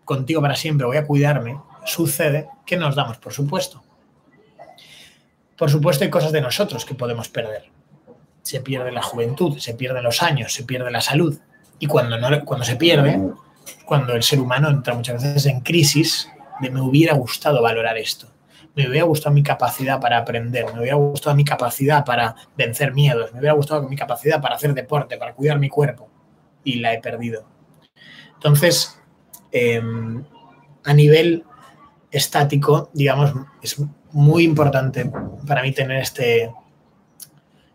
contigo para siempre, voy a cuidarme, sucede que nos damos por supuesto. Por supuesto, hay cosas de nosotros que podemos perder. Se pierde la juventud, se pierden los años, se pierde la salud, y cuando, no, cuando se pierde, cuando el ser humano entra muchas veces en crisis, de me hubiera gustado valorar esto. Me hubiera gustado mi capacidad para aprender, me hubiera gustado mi capacidad para vencer miedos, me hubiera gustado mi capacidad para hacer deporte, para cuidar mi cuerpo. Y la he perdido. Entonces, em, a nivel estático, digamos, es muy importante para mí tener este,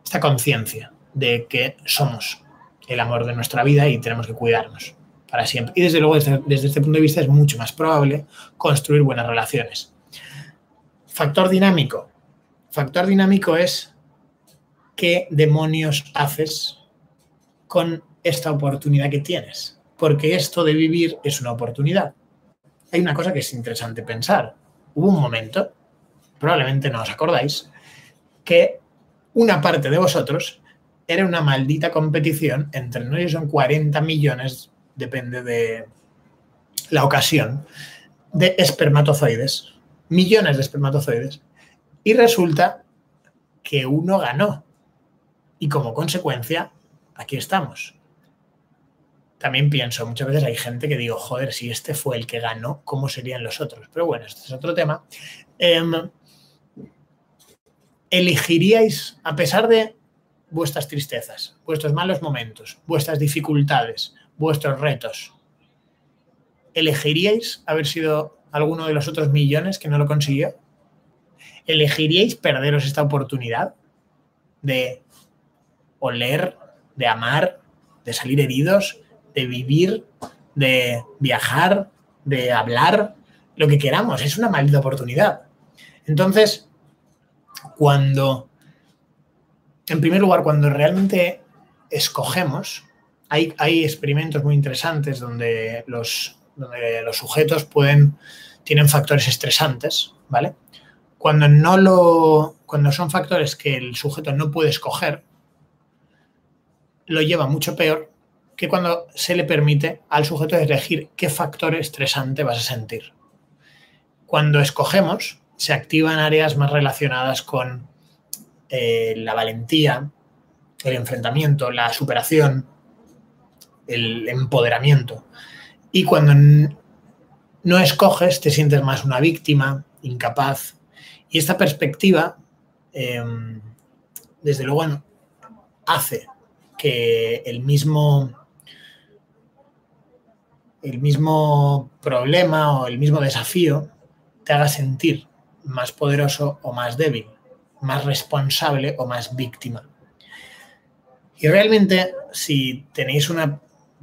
esta conciencia de que somos el amor de nuestra vida y tenemos que cuidarnos para siempre. Y desde luego, desde, este punto de vista, es mucho más probable construir buenas relaciones. Factor dinámico. Factor dinámico es qué demonios haces con esta oportunidad que tienes. Porque esto de vivir es una oportunidad. Hay una cosa que es interesante pensar. Hubo un momento, probablemente no os acordáis, que una parte de vosotros era una maldita competición entre, no son 40 millones, depende de la ocasión, de espermatozoides, millones de espermatozoides, y resulta que uno ganó. Y como consecuencia, aquí estamos. También pienso, muchas veces hay gente que digo, joder, si este fue el que ganó, ¿cómo serían los otros? Pero bueno, este es otro tema. Em, ¿Elegiríais, a pesar de vuestras tristezas, vuestros malos momentos, vuestras dificultades, vuestros retos. ¿Elegiríais haber sido alguno de los otros millones que no lo consiguió? ¿Elegiríais perderos esta oportunidad de oler, de amar, de salir heridos, de vivir, de viajar, de hablar, lo que queramos? Es una maldita oportunidad. Entonces, cuando en primer lugar, cuando realmente escogemos, hay, hay experimentos muy interesantes donde los, los sujetos pueden, tienen factores estresantes, ¿vale? Cuando, no lo, cuando son factores que el sujeto no puede escoger, lo lleva mucho peor que cuando se le permite al sujeto elegir qué factor estresante vas a sentir. Cuando escogemos, se activan áreas más relacionadas con eh, la valentía, el enfrentamiento, la superación, el empoderamiento. Y cuando no escoges, te sientes más una víctima, incapaz. Y esta perspectiva, em, desde luego, hace que el mismo, el mismo problema o el mismo desafío te haga sentir más poderoso o más débil más responsable o más víctima. Y realmente, si tenéis una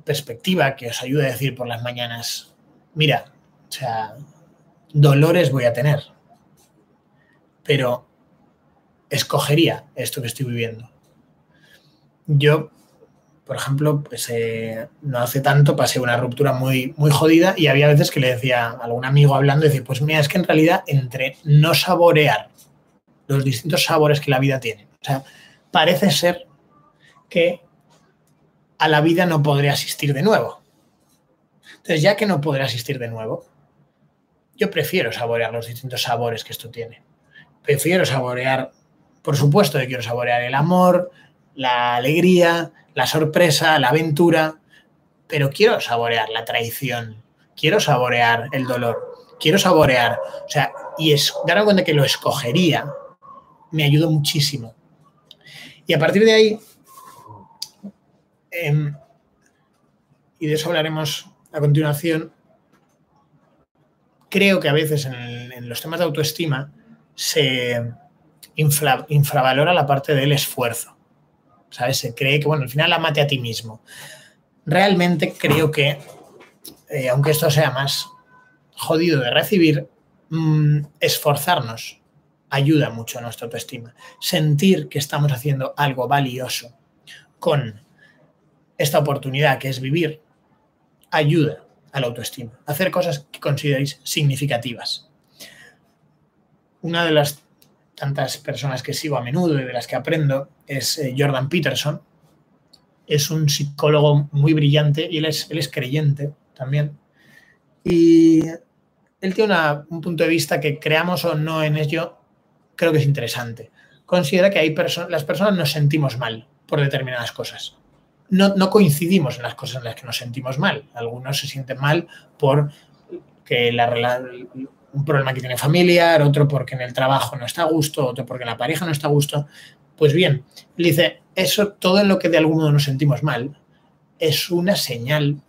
perspectiva que os ayude a decir por las mañanas, mira, o sea, dolores voy a tener, pero escogería esto que estoy viviendo. Yo, por ejemplo, pues, no hace tanto pasé una ruptura muy, muy jodida y había veces que le decía a algún amigo hablando, decir, pues mira, es que en realidad entre no saborear los distintos sabores que la vida tiene. O sea, parece ser que a la vida no podré asistir de nuevo. Entonces, ya que no podré asistir de nuevo, yo prefiero saborear los distintos sabores que esto tiene. Prefiero saborear, por supuesto que quiero saborear el amor, la alegría, la sorpresa, la aventura, pero quiero saborear la traición, quiero saborear el dolor, quiero saborear, o sea, y es darme cuenta que lo escogería me ayudó muchísimo. Y a partir de ahí, em, y de eso hablaremos a continuación, creo que a veces en, los temas de autoestima se infravalora la parte del esfuerzo. ¿Sabes? Se cree que, bueno, al final amate a ti mismo. Realmente creo que, eh, aunque esto sea más jodido de recibir, mm, esforzarnos ayuda mucho a nuestra autoestima. Sentir que estamos haciendo algo valioso con esta oportunidad que es vivir, ayuda a la autoestima. Hacer cosas que consideréis significativas. Una de las tantas personas que sigo a menudo y de las que aprendo es eh, Jordan Peterson. Es un psicólogo muy brillante y él es, él es creyente también. Y él tiene un punto de vista que creamos o no en ello, creo que es interesante. Considera que hay las personas nos sentimos mal por determinadas cosas. No, no, coincidimos en las cosas en las que nos sentimos mal. Algunos se sienten mal por que la, un problema que tiene familiar, otro porque en el trabajo no está a gusto, otro porque en la pareja no está a gusto. Pues bien, le dice, eso, todo en lo que de algún modo nos sentimos mal, es una señal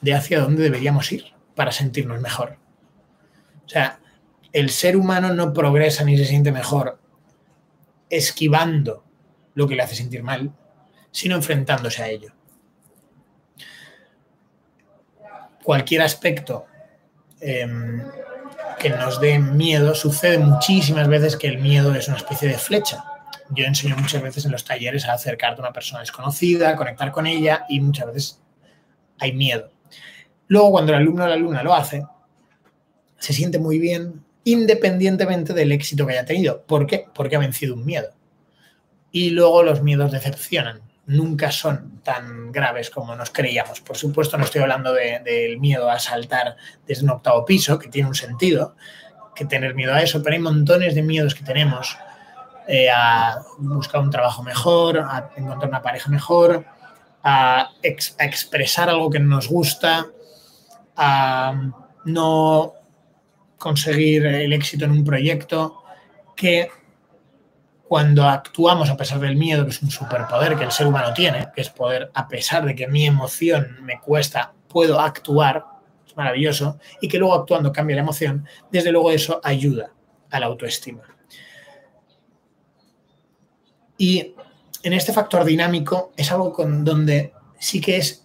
de hacia dónde deberíamos ir para sentirnos mejor. O sea, el ser humano no progresa ni se siente mejor esquivando lo que le hace sentir mal, sino enfrentándose a ello. Cualquier aspecto em, que nos dé miedo, sucede muchísimas veces que el miedo es una especie de flecha. Yo enseño muchas veces en los talleres a acercarte a una persona desconocida, a conectar con ella y muchas veces hay miedo. Luego, cuando el alumno o la alumna lo hace, se siente muy bien independientemente del éxito que haya tenido. ¿Por qué? Porque ha vencido un miedo. Y luego los miedos decepcionan. Nunca son tan graves como nos creíamos. Por supuesto, no estoy hablando del miedo a saltar desde un octavo piso, que tiene un sentido, que tener miedo a eso, pero hay montones de miedos que tenemos eh, a buscar un trabajo mejor, a encontrar una pareja mejor, a expresar algo que nos gusta, a no conseguir el éxito en un proyecto, que cuando actuamos a pesar del miedo, que es un superpoder que el ser humano tiene, que es poder, a pesar de que mi emoción me cuesta, puedo actuar, es maravilloso, y que luego actuando cambia la emoción, desde luego eso ayuda a la autoestima. Y en este factor dinámico es algo con donde sí que es,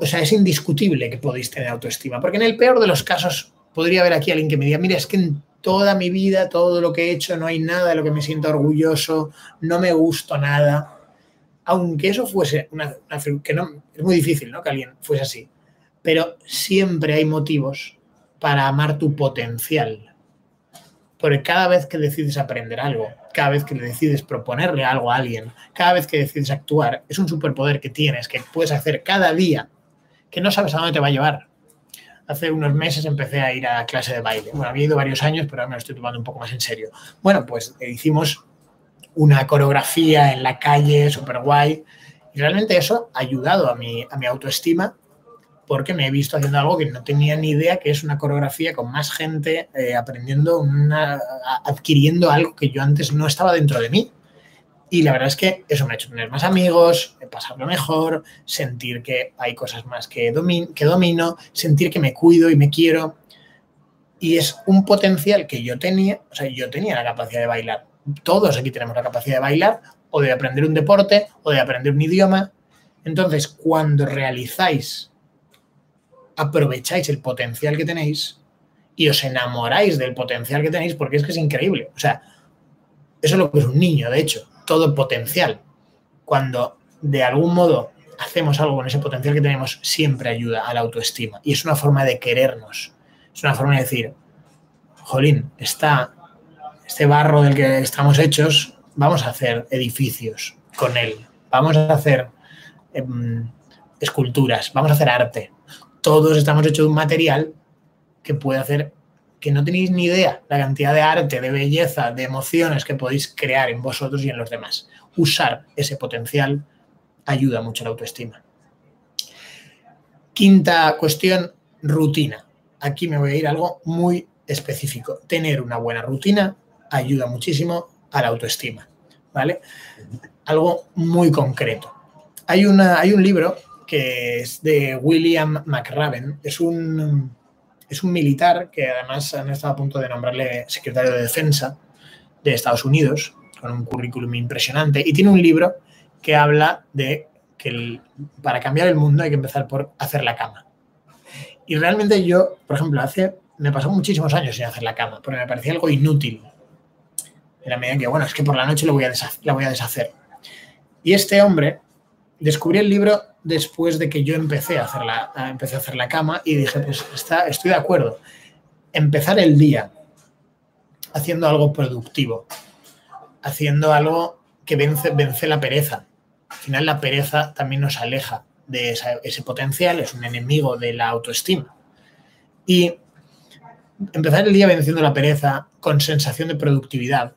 o sea, es indiscutible que podéis tener autoestima, porque en el peor de los casos podría haber aquí alguien que me diga, mira, es que en toda mi vida, todo lo que he hecho, no hay nada de lo que me siento orgulloso, no me gusto nada. Aunque eso fuese una, que no, es muy difícil, ¿no? Que alguien fuese así. Pero siempre hay motivos para amar tu potencial. Porque cada vez que decides aprender algo, cada vez que decides proponerle algo a alguien, cada vez que decides actuar, es un superpoder que tienes, que puedes hacer cada día, que no sabes a dónde te va a llevar, hace unos meses empecé a ir a clase de baile. Bueno, había ido varios años, pero ahora me lo estoy tomando un poco más en serio. Bueno, pues hicimos una coreografía en la calle, súper guay. Y realmente eso ha ayudado a mi, a mi autoestima porque me he visto haciendo algo que no tenía ni idea, que es una coreografía con más gente eh, aprendiendo, una, adquiriendo algo que yo antes no estaba dentro de mí. Y la verdad es que eso me ha hecho tener más amigos, pasarlo mejor, sentir que hay cosas más que, que domino, sentir que me cuido y me quiero. Y es un potencial que yo tenía, o sea, yo tenía la capacidad de bailar. Todos aquí tenemos la capacidad de bailar o de aprender un deporte o de aprender un idioma. Entonces, cuando realizáis, aprovecháis el potencial que tenéis y os enamoráis del potencial que tenéis, porque es que es increíble. O sea, eso es lo que es un niño, de hecho todo potencial. Cuando de algún modo hacemos algo con ese potencial que tenemos, siempre ayuda a la autoestima. Y es una forma de querernos. Es una forma de decir, jolín, está este barro del que estamos hechos, vamos a hacer edificios con él. Vamos a hacer em, esculturas, vamos a hacer arte. todos estamos hechos de un material que puede hacer que no tenéis ni idea la cantidad de arte, de belleza, de emociones que podéis crear en vosotros y en los demás. Usar ese potencial ayuda mucho a la autoestima. Quinta cuestión, rutina. Aquí me voy a ir a algo muy específico. Tener una buena rutina ayuda muchísimo a la autoestima, ¿vale? Algo muy concreto. Hay, una, hay un libro que es de William McRaven, es un, es un militar que además han estado a punto de nombrarle secretario de Defensa de Estados Unidos, con un currículum impresionante, y tiene un libro que habla de que para cambiar el mundo hay que empezar por hacer la cama. Y realmente yo, por ejemplo, hace, me pasó muchísimos años sin hacer la cama, porque me parecía algo inútil. En la medida que, bueno, es que por la noche voy a la voy a deshacer. Y este hombre descubrí el libro después de que yo empecé a hacer la, empecé a hacer la cama y dije, pues está, estoy de acuerdo. Empezar el día haciendo algo productivo, haciendo algo que vence, vence la pereza. Al final la pereza también nos aleja de ese potencial, es un enemigo de la autoestima. Y empezar el día venciendo la pereza con sensación de productividad,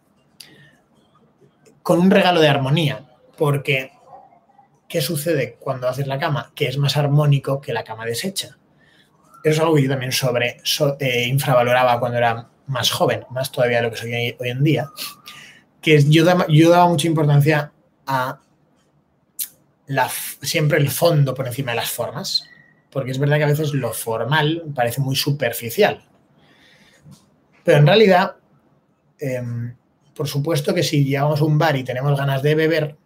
con un regalo de armonía, porque ¿qué sucede cuando haces la cama? Que es más armónico que la cama deshecha. Eso es algo que yo también sobre, eh, infravaloraba cuando era más joven, más todavía de lo que soy hoy en día, que yo, yo daba mucha importancia a siempre el fondo por encima de las formas, porque es verdad que a veces lo formal parece muy superficial. Pero en realidad, em, por supuesto que si llegamos a un bar y tenemos ganas de beber,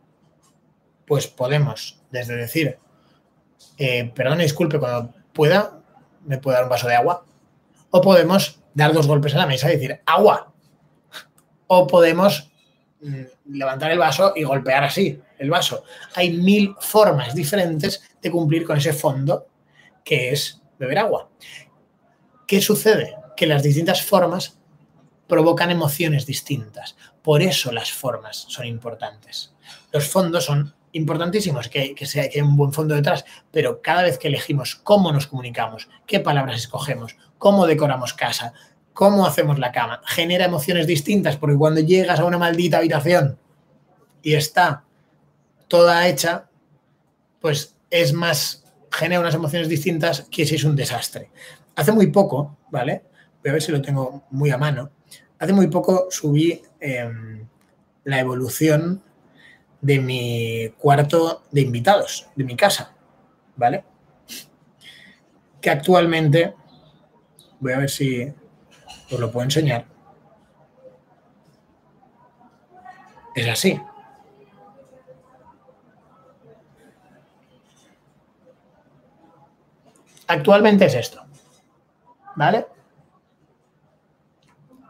pues podemos desde decir, eh, perdón, disculpe, cuando pueda, me puede dar un vaso de agua. O podemos dar dos golpes a la mesa y decir, agua. O podemos mm, levantar el vaso y golpear así el vaso. Hay mil formas diferentes de cumplir con ese fondo que es beber agua. ¿Qué sucede? Que las distintas formas provocan emociones distintas. Por eso las formas son importantes. Los fondos son importantísimos, que, que, sea, hay un buen fondo detrás, pero cada vez que elegimos cómo nos comunicamos, qué palabras escogemos, cómo decoramos casa, cómo hacemos la cama, genera emociones distintas, porque cuando llegas a una maldita habitación y está toda hecha, pues es más, genera unas emociones distintas que si es un desastre. Hace muy poco, ¿vale? Voy a ver si lo tengo muy a mano. Hace muy poco subí em, la evolución de mi cuarto de invitados, de mi casa, ¿vale? Que actualmente, voy a ver si os lo puedo enseñar, es así. Actualmente es esto, ¿vale?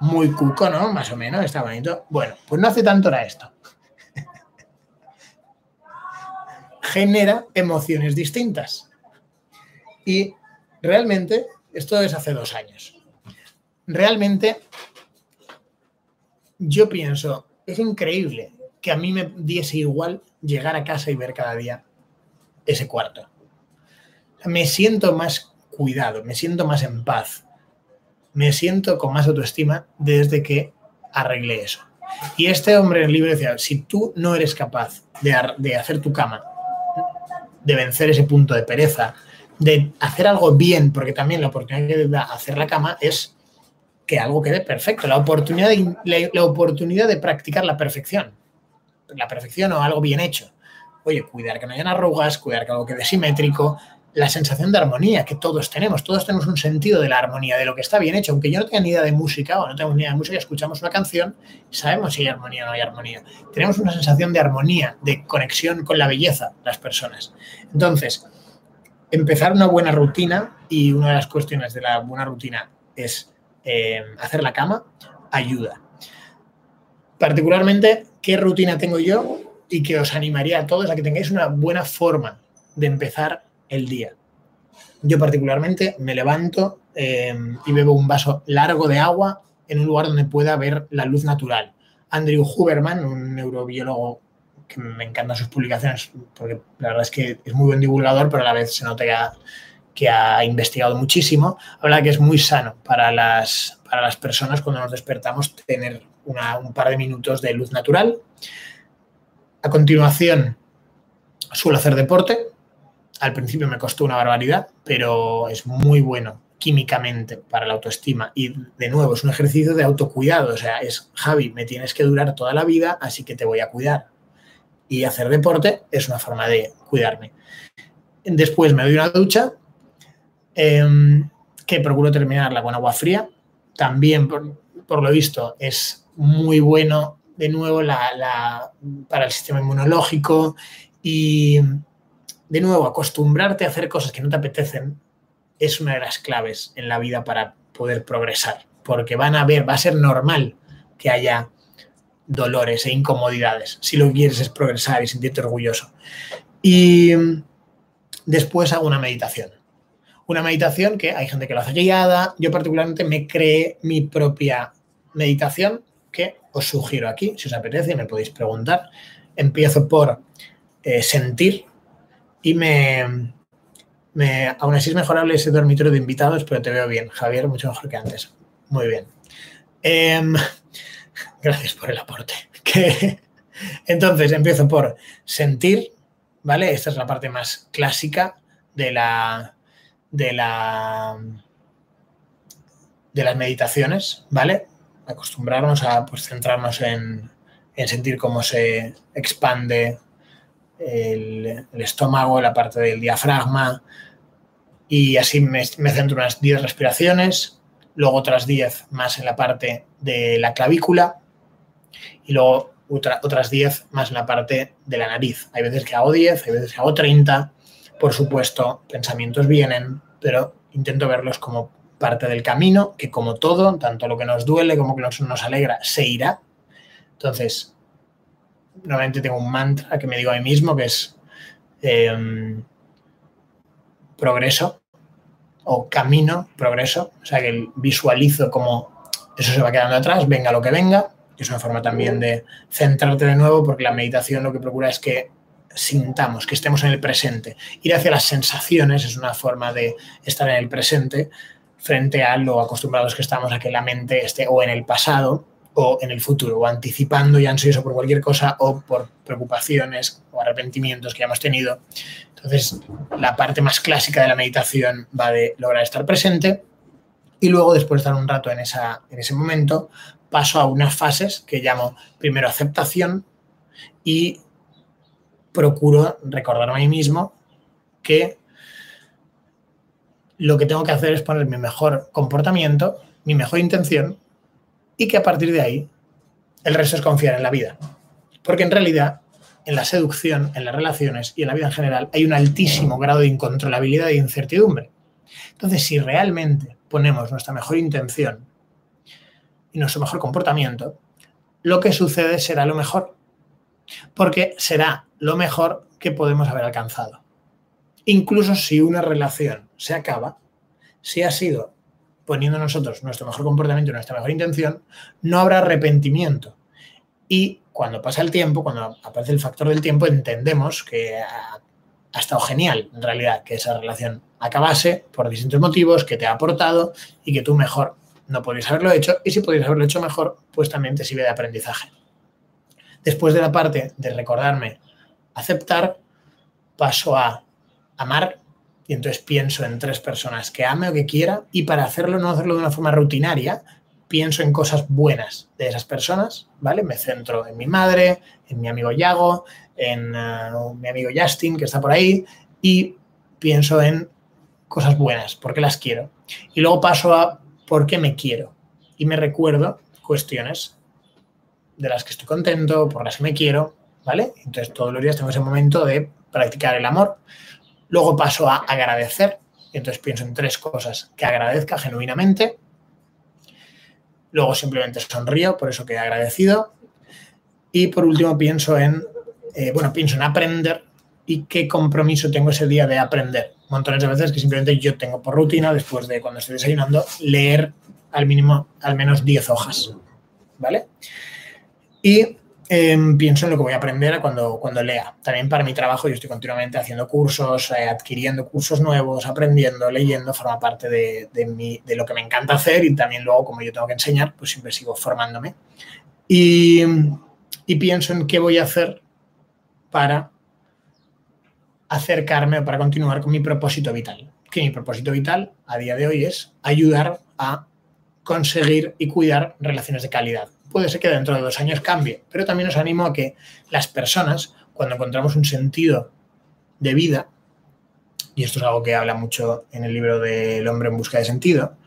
Muy cuco, ¿no? Más o menos, está bonito. Bueno, pues no hace tanto era esto. Genera emociones distintas. Y realmente, esto es hace dos años, realmente yo pienso, es increíble que a mí me diese igual llegar a casa y ver cada día ese cuarto. Me siento más cuidado, me siento más en paz, me siento con más autoestima desde que arreglé eso. Y este hombre en el libro decía, si tú no eres capaz de, de hacer tu cama de vencer ese punto de pereza, de hacer algo bien, porque también la oportunidad que da hacer la cama es que algo quede perfecto, la oportunidad de, la, oportunidad de practicar la perfección, la perfección o algo bien hecho. Oye, cuidar que no hayan arrugas, cuidar que algo quede simétrico, la sensación de armonía que todos tenemos. Todos tenemos un sentido de la armonía, de lo que está bien hecho. Aunque yo no tenga ni idea de música o no tengo ni idea de música, escuchamos una canción sabemos si hay armonía o no hay armonía. Tenemos una sensación de armonía, de conexión con la belleza, las personas. Entonces, empezar una buena rutina, y una de las cuestiones de la buena rutina es eh, hacer la cama, ayuda. Particularmente, ¿qué rutina tengo yo? Y que os animaría a todos a que tengáis una buena forma de empezar el día. Yo particularmente me levanto eh, y bebo un vaso largo de agua en un lugar donde pueda ver la luz natural. Andrew Huberman, un neurobiólogo que me encantan sus publicaciones, porque la verdad es que es muy buen divulgador, pero a la vez se nota que ha investigado muchísimo, habla que es muy sano para las, para las personas cuando nos despertamos tener un par de minutos de luz natural. A continuación, suelo hacer deporte. Al principio me costó una barbaridad, pero es muy bueno químicamente para la autoestima. Y de nuevo, es un ejercicio de autocuidado. O sea, es, Javi, me tienes que durar toda la vida, así que te voy a cuidar. Y hacer deporte es una forma de cuidarme. Después me doy una ducha, em, que procuro terminarla con agua fría. También, por, lo visto, es muy bueno, de nuevo, para el sistema inmunológico y, de nuevo, acostumbrarte a hacer cosas que no te apetecen es una de las claves en la vida para poder progresar, porque van a ver, va a ser normal que haya dolores e incomodidades si lo que quieres es progresar y sentirte orgulloso. Y después hago una meditación. Una meditación que hay gente que lo hace guiada, yo particularmente me creé mi propia meditación que os sugiero aquí, si os apetece, me podéis preguntar. Empiezo por eh, sentir y me, aún así es mejorable ese dormitorio de invitados, pero te veo bien, Javier, mucho mejor que antes. Muy bien. Em, gracias por el aporte. entonces empiezo por sentir, ¿vale? Esta es la parte más clásica de la de la de las meditaciones, ¿vale? Acostumbrarnos a pues, centrarnos en, en sentir cómo se expande el, estómago, la parte del diafragma, y así me, centro unas 10 respiraciones, luego otras 10 más en la parte de la clavícula y luego otras 10 más en la parte de la nariz. Hay veces que hago 10, hay veces que hago 30. Por supuesto, pensamientos vienen, pero intento verlos como parte del camino, que como todo, tanto lo que nos duele como lo que nos alegra, se irá. Entonces, normalmente tengo un mantra que me digo a mí mismo que es em, progreso o camino, progreso, o sea que visualizo como eso se va quedando atrás, venga lo que venga, es una forma también de centrarte de nuevo porque la meditación lo que procura es que sintamos, que estemos en el presente. Ir hacia las sensaciones es una forma de estar en el presente frente a lo acostumbrados que estamos a que la mente esté o en el pasado o en el futuro, o anticipando y ansioso por cualquier cosa, o por preocupaciones o arrepentimientos que hemos tenido. Entonces, la parte más clásica de la meditación va de lograr estar presente y luego, después de estar un rato en, esa, en ese momento, paso a unas fases que llamo primero aceptación y procuro recordarme a mí mismo que lo que tengo que hacer es poner mi mejor comportamiento, mi mejor intención y que a partir de ahí el resto es confiar en la vida. Porque en realidad, en la seducción, en las relaciones y en la vida en general hay un altísimo grado de incontrolabilidad e incertidumbre. Entonces, si realmente ponemos nuestra mejor intención y nuestro mejor comportamiento, lo que sucede será lo mejor. Porque será lo mejor que podemos haber alcanzado. Incluso si una relación se acaba, si ha sido poniendo nosotros nuestro mejor comportamiento nuestra mejor intención, no habrá arrepentimiento. Y cuando pasa el tiempo, cuando aparece el factor del tiempo, entendemos que ha, estado genial, en realidad, que esa relación acabase por distintos motivos, que te ha aportado y que tú mejor no podrías haberlo hecho. Y si podrías haberlo hecho mejor, pues también te sirve de aprendizaje. Después de la parte de recordarme aceptar, paso a amar y entonces pienso en tres personas que ame o que quiera y para hacerlo, no hacerlo de una forma rutinaria, pienso en cosas buenas de esas personas, ¿vale? Me centro en mi madre, en mi amigo Yago, en eh, mi amigo Justin, que está por ahí, y pienso en cosas buenas, porque las quiero. Y luego paso a por qué me quiero. Y me recuerdo cuestiones de las que estoy contento, por las que me quiero, ¿vale? Entonces todos los días tengo ese momento de practicar el amor. Luego paso a agradecer. Entonces pienso en tres cosas que agradezca genuinamente. Luego simplemente sonrío, por eso que he agradecido. Y por último pienso en, eh, bueno, pienso en aprender y qué compromiso tengo ese día de aprender. Montones de veces que simplemente yo tengo por rutina, después de cuando estoy desayunando, leer al mínimo, al menos 10 hojas. ¿Vale? Y em, pienso en lo que voy a aprender cuando, cuando lea. También para mi trabajo yo estoy continuamente haciendo cursos, eh, adquiriendo cursos nuevos, aprendiendo, leyendo, forma parte de, de, de, lo que me encanta hacer y también luego como yo tengo que enseñar, pues siempre sigo formándome. Y, y pienso en qué voy a hacer para acercarme para continuar con mi propósito vital. Que mi propósito vital a día de hoy es ayudar a conseguir y cuidar relaciones de calidad. Puede ser que dentro de dos años cambie, pero también os animo a que las personas, cuando encontramos un sentido de vida, y esto es algo que habla mucho en el libro del hombre en busca de sentido,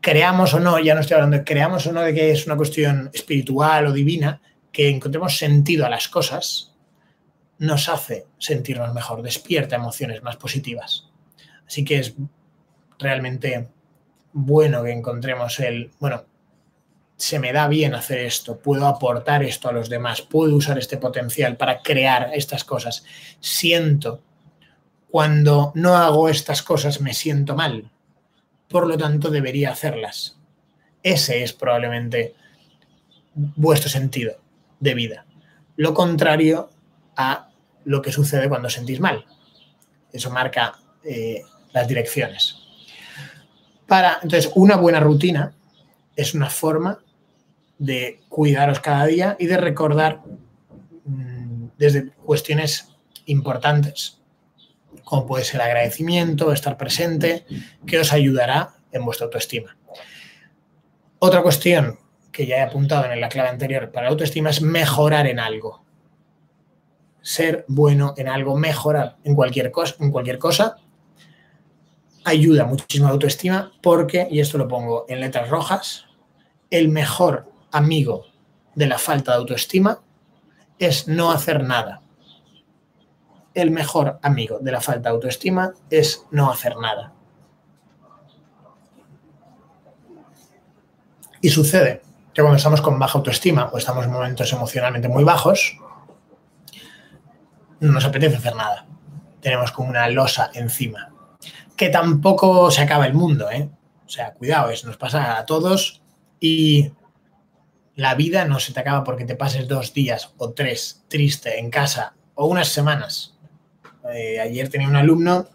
creamos o no, ya no estoy hablando de creamos o no de que es una cuestión espiritual o divina, que encontremos sentido a las cosas, nos hace sentirnos mejor, despierta emociones más positivas. Así que es realmente bueno que encontremos el, bueno, se me da bien hacer esto, puedo aportar esto a los demás, puedo usar este potencial para crear estas cosas. Siento, cuando no hago estas cosas me siento mal, por lo tanto debería hacerlas. Ese es probablemente vuestro sentido de vida. Lo contrario a lo que sucede cuando sentís mal. Eso marca eh, las direcciones. Para, entonces, una buena rutina es una forma de cuidaros cada día y de recordar mm, desde cuestiones importantes, como puede ser agradecimiento, estar presente, que os ayudará en vuestra autoestima. Otra cuestión que ya he apuntado en la clave anterior para la autoestima es mejorar en algo. Ser bueno en algo, mejorar en cualquier cosa, en cualquier cosa ayuda muchísimo a la autoestima porque, y esto lo pongo en letras rojas, el mejor amigo de la falta de autoestima es no hacer nada. El mejor amigo de la falta de autoestima es no hacer nada. Y sucede que cuando estamos con baja autoestima o estamos en momentos emocionalmente muy bajos, no nos apetece hacer nada. Tenemos como una losa encima que tampoco se acaba el mundo, ¿eh? O sea, cuidado, eso nos pasa a todos y la vida no se te acaba porque te pases dos días o tres triste en casa o unas semanas. Eh, ayer tenía un alumno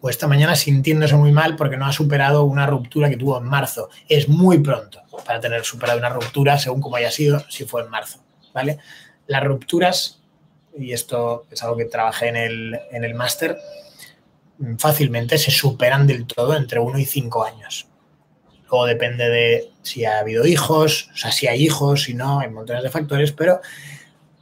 o esta mañana sintiéndose muy mal porque no ha superado una ruptura que tuvo en marzo. Es muy pronto para tener superado una ruptura según como haya sido si fue en marzo, ¿vale? Las rupturas, y esto es algo que trabajé en el, en el máster, fácilmente se superan del todo entre uno y cinco años. Luego depende de si ha habido hijos, o sea, si hay hijos, si no, hay montones de factores, pero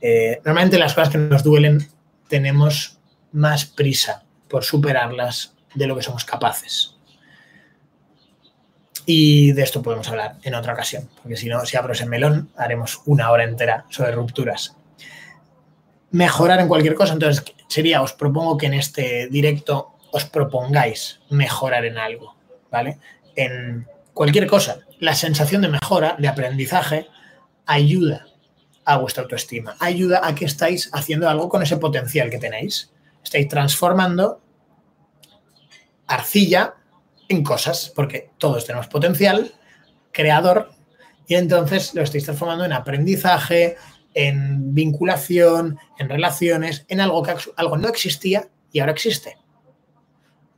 eh, normalmente las cosas que nos duelen tenemos más prisa por superarlas de lo que somos capaces. Y de esto podemos hablar en otra ocasión, porque si no, si abro ese melón, haremos una hora entera sobre rupturas. Mejorar en cualquier cosa, entonces sería, os propongo que en este directo os propongáis mejorar en algo, ¿vale? En cualquier cosa, la sensación de mejora, de aprendizaje, ayuda a vuestra autoestima, ayuda a que estáis haciendo algo con ese potencial que tenéis. Estáis transformando arcilla en cosas, porque todos tenemos potencial creador y entonces lo estáis transformando en aprendizaje, en vinculación, en relaciones, en algo que algo no existía y ahora existe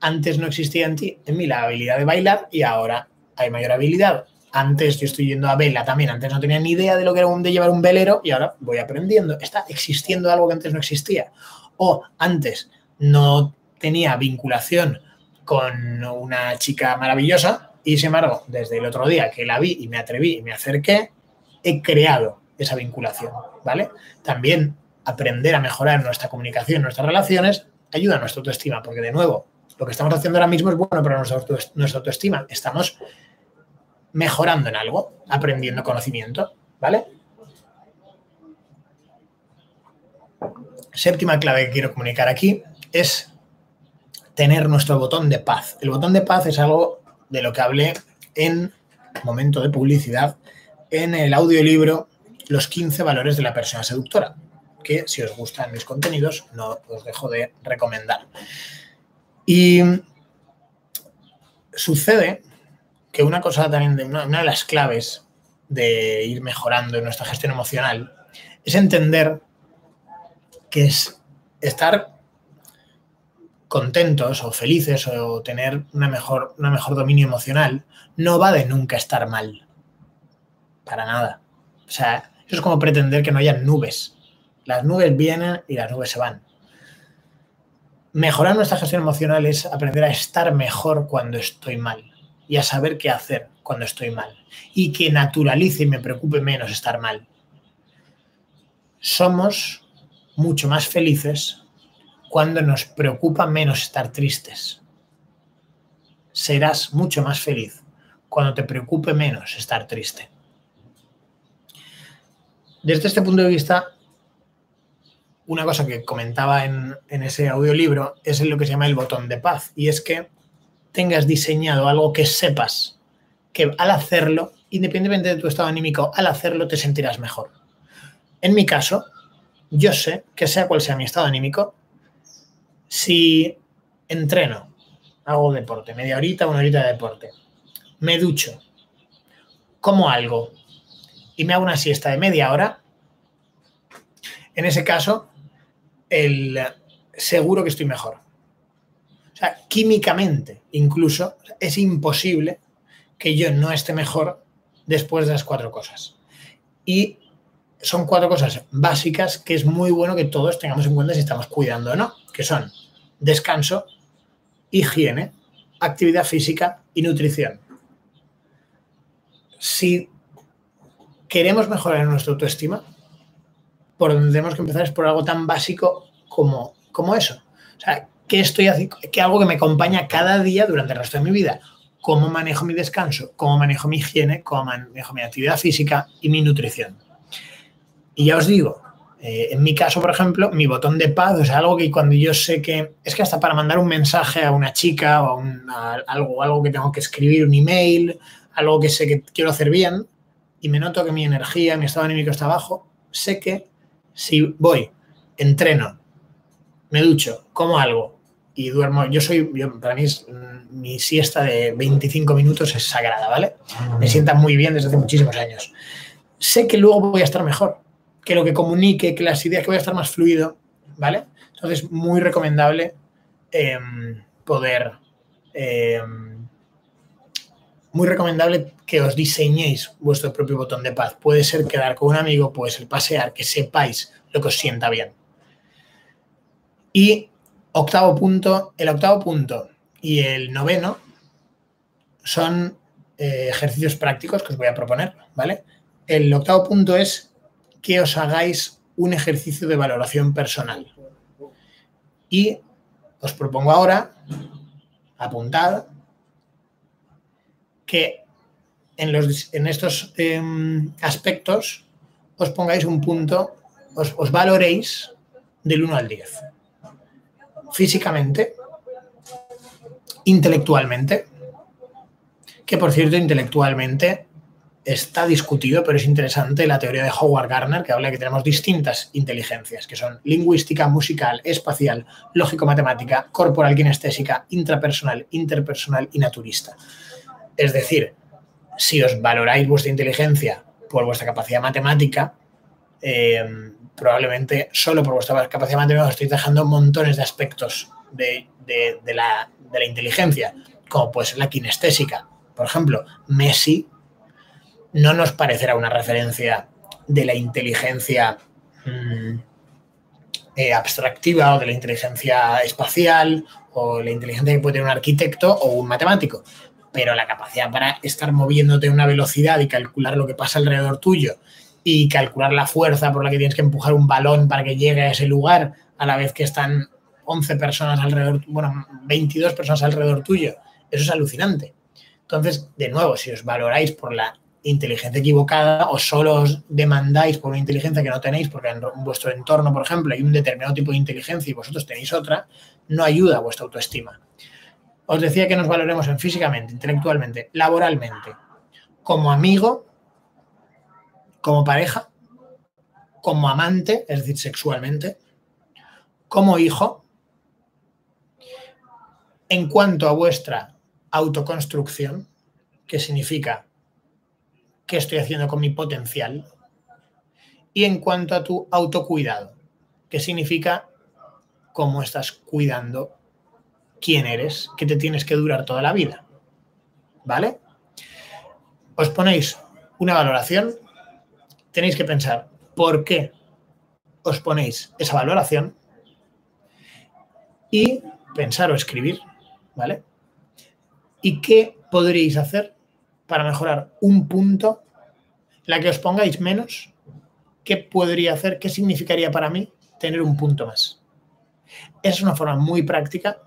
antes no existía en ti, en mí la habilidad de bailar y ahora hay mayor habilidad. Antes yo estoy yendo a vela también, antes no tenía ni idea de lo que era un, de llevar un velero y ahora voy aprendiendo. Está existiendo algo que antes no existía. O antes no tenía vinculación con una chica maravillosa y sin embargo, desde el otro día que la vi y me atreví y me acerqué, he creado esa vinculación, ¿vale? También aprender a mejorar nuestra comunicación, nuestras relaciones, ayuda a nuestra autoestima, porque de nuevo, lo que estamos haciendo ahora mismo es bueno para nuestra, autoestima. Estamos mejorando en algo, aprendiendo conocimiento, ¿vale? Séptima clave que quiero comunicar aquí es tener nuestro botón de paz. El botón de paz es algo de lo que hablé en momento de publicidad en el audiolibro Los 15 valores de la persona seductora, que si os gustan mis contenidos no os dejo de recomendar. Y sucede que una cosa también, de, una, de las claves de ir mejorando en nuestra gestión emocional es entender que es estar contentos o felices o tener una mejor, una mejor dominio emocional no va de nunca estar mal. Para nada. O sea, eso es como pretender que no haya nubes. Las nubes vienen y las nubes se van. Mejorar nuestra gestión emocional es aprender a estar mejor cuando estoy mal y a saber qué hacer cuando estoy mal y que naturalice y me preocupe menos estar mal. Somos mucho más felices cuando nos preocupa menos estar tristes. Serás mucho más feliz cuando te preocupe menos estar triste. Desde este punto de vista, una cosa que comentaba en, ese audiolibro es lo que se llama el botón de paz, y es que tengas diseñado algo que sepas que al hacerlo, independientemente de tu estado anímico, al hacerlo te sentirás mejor. En mi caso, yo sé que sea cual sea mi estado anímico, si entreno, hago deporte, media horita, una horita de deporte, me ducho, como algo y me hago una siesta de media hora, en ese caso, el, seguro que estoy mejor. O sea, químicamente, incluso, es imposible que yo no esté mejor después de las cuatro cosas. Y son cuatro cosas básicas que es muy bueno que todos tengamos en cuenta si estamos cuidando o no, que son descanso, higiene, actividad física y nutrición. Si queremos mejorar nuestra autoestima, por donde tenemos que empezar es por algo tan básico como, como eso. O sea, ¿qué estoy haciendo? ¿Qué algo que me acompaña cada día durante el resto de mi vida? ¿Cómo manejo mi descanso? ¿Cómo manejo mi higiene? ¿Cómo manejo mi actividad física y mi nutrición? Y ya os digo, eh, en mi caso, por ejemplo, mi botón de paz, sea, algo que cuando yo sé que es que hasta para mandar un mensaje a una chica o a, algo, algo que tengo que escribir, un email, algo que sé que quiero hacer bien y me noto que mi energía, mi estado anímico está bajo, sé que si voy, entreno, me ducho, como algo y duermo, yo soy, para mí mm, mi siesta de 25 minutos es sagrada, ¿vale? Me sienta muy bien desde hace muchísimos años. Sé que luego voy a estar mejor que lo que comunique, que las ideas, que voy a estar más fluido, ¿vale? Entonces, muy recomendable em, poder, em, muy recomendable que os diseñéis vuestro propio botón de paz. Puede ser quedar con un amigo, puede ser pasear, que sepáis lo que os sienta bien. Y octavo punto, el octavo punto y el noveno son eh, ejercicios prácticos que os voy a proponer, ¿vale? El octavo punto es que os hagáis un ejercicio de valoración personal. Y os propongo ahora, apuntar, que en, los, en estos em, aspectos os pongáis un punto, os, os valoréis del 1 al 10. Físicamente, intelectualmente, que por cierto, intelectualmente está discutido, pero es interesante la teoría de Howard Gardner, que habla de que tenemos distintas inteligencias, que son lingüística, musical, espacial, lógico-matemática, corporal, kinestésica, intrapersonal, interpersonal y naturista. Es decir, si os valoráis vuestra inteligencia por vuestra capacidad matemática, eh, probablemente solo por vuestra capacidad matemática os estáis dejando montones de aspectos de, la, de la inteligencia, como puede ser la kinestésica. Por ejemplo, Messi no nos parecerá una referencia de la inteligencia mm, eh, abstractiva o de la inteligencia espacial o la inteligencia que puede tener un arquitecto o un matemático. Pero la capacidad para estar moviéndote a una velocidad y calcular lo que pasa alrededor tuyo y calcular la fuerza por la que tienes que empujar un balón para que llegue a ese lugar a la vez que están 11 personas alrededor, bueno, 22 personas alrededor tuyo, eso es alucinante. Entonces, de nuevo, si os valoráis por la inteligencia equivocada o solo os demandáis por una inteligencia que no tenéis, porque en vuestro entorno, por ejemplo, hay un determinado tipo de inteligencia y vosotros tenéis otra, no ayuda a vuestra autoestima. Os decía que nos valoremos en físicamente, intelectualmente, laboralmente, como amigo, como pareja, como amante, es decir, sexualmente, como hijo, en cuanto a vuestra autoconstrucción, que significa qué estoy haciendo con mi potencial Y en cuanto a tu autocuidado, ¿qué significa cómo estás cuidando quién eres, que te tienes que durar toda la vida? ¿Vale? Os ponéis una valoración, tenéis que pensar por qué os ponéis esa valoración y pensar o escribir, ¿vale? ¿Y qué podríais hacer para mejorar un punto? La que os pongáis menos, ¿qué podría hacer? ¿Qué significaría para mí tener un punto más? Es una forma muy práctica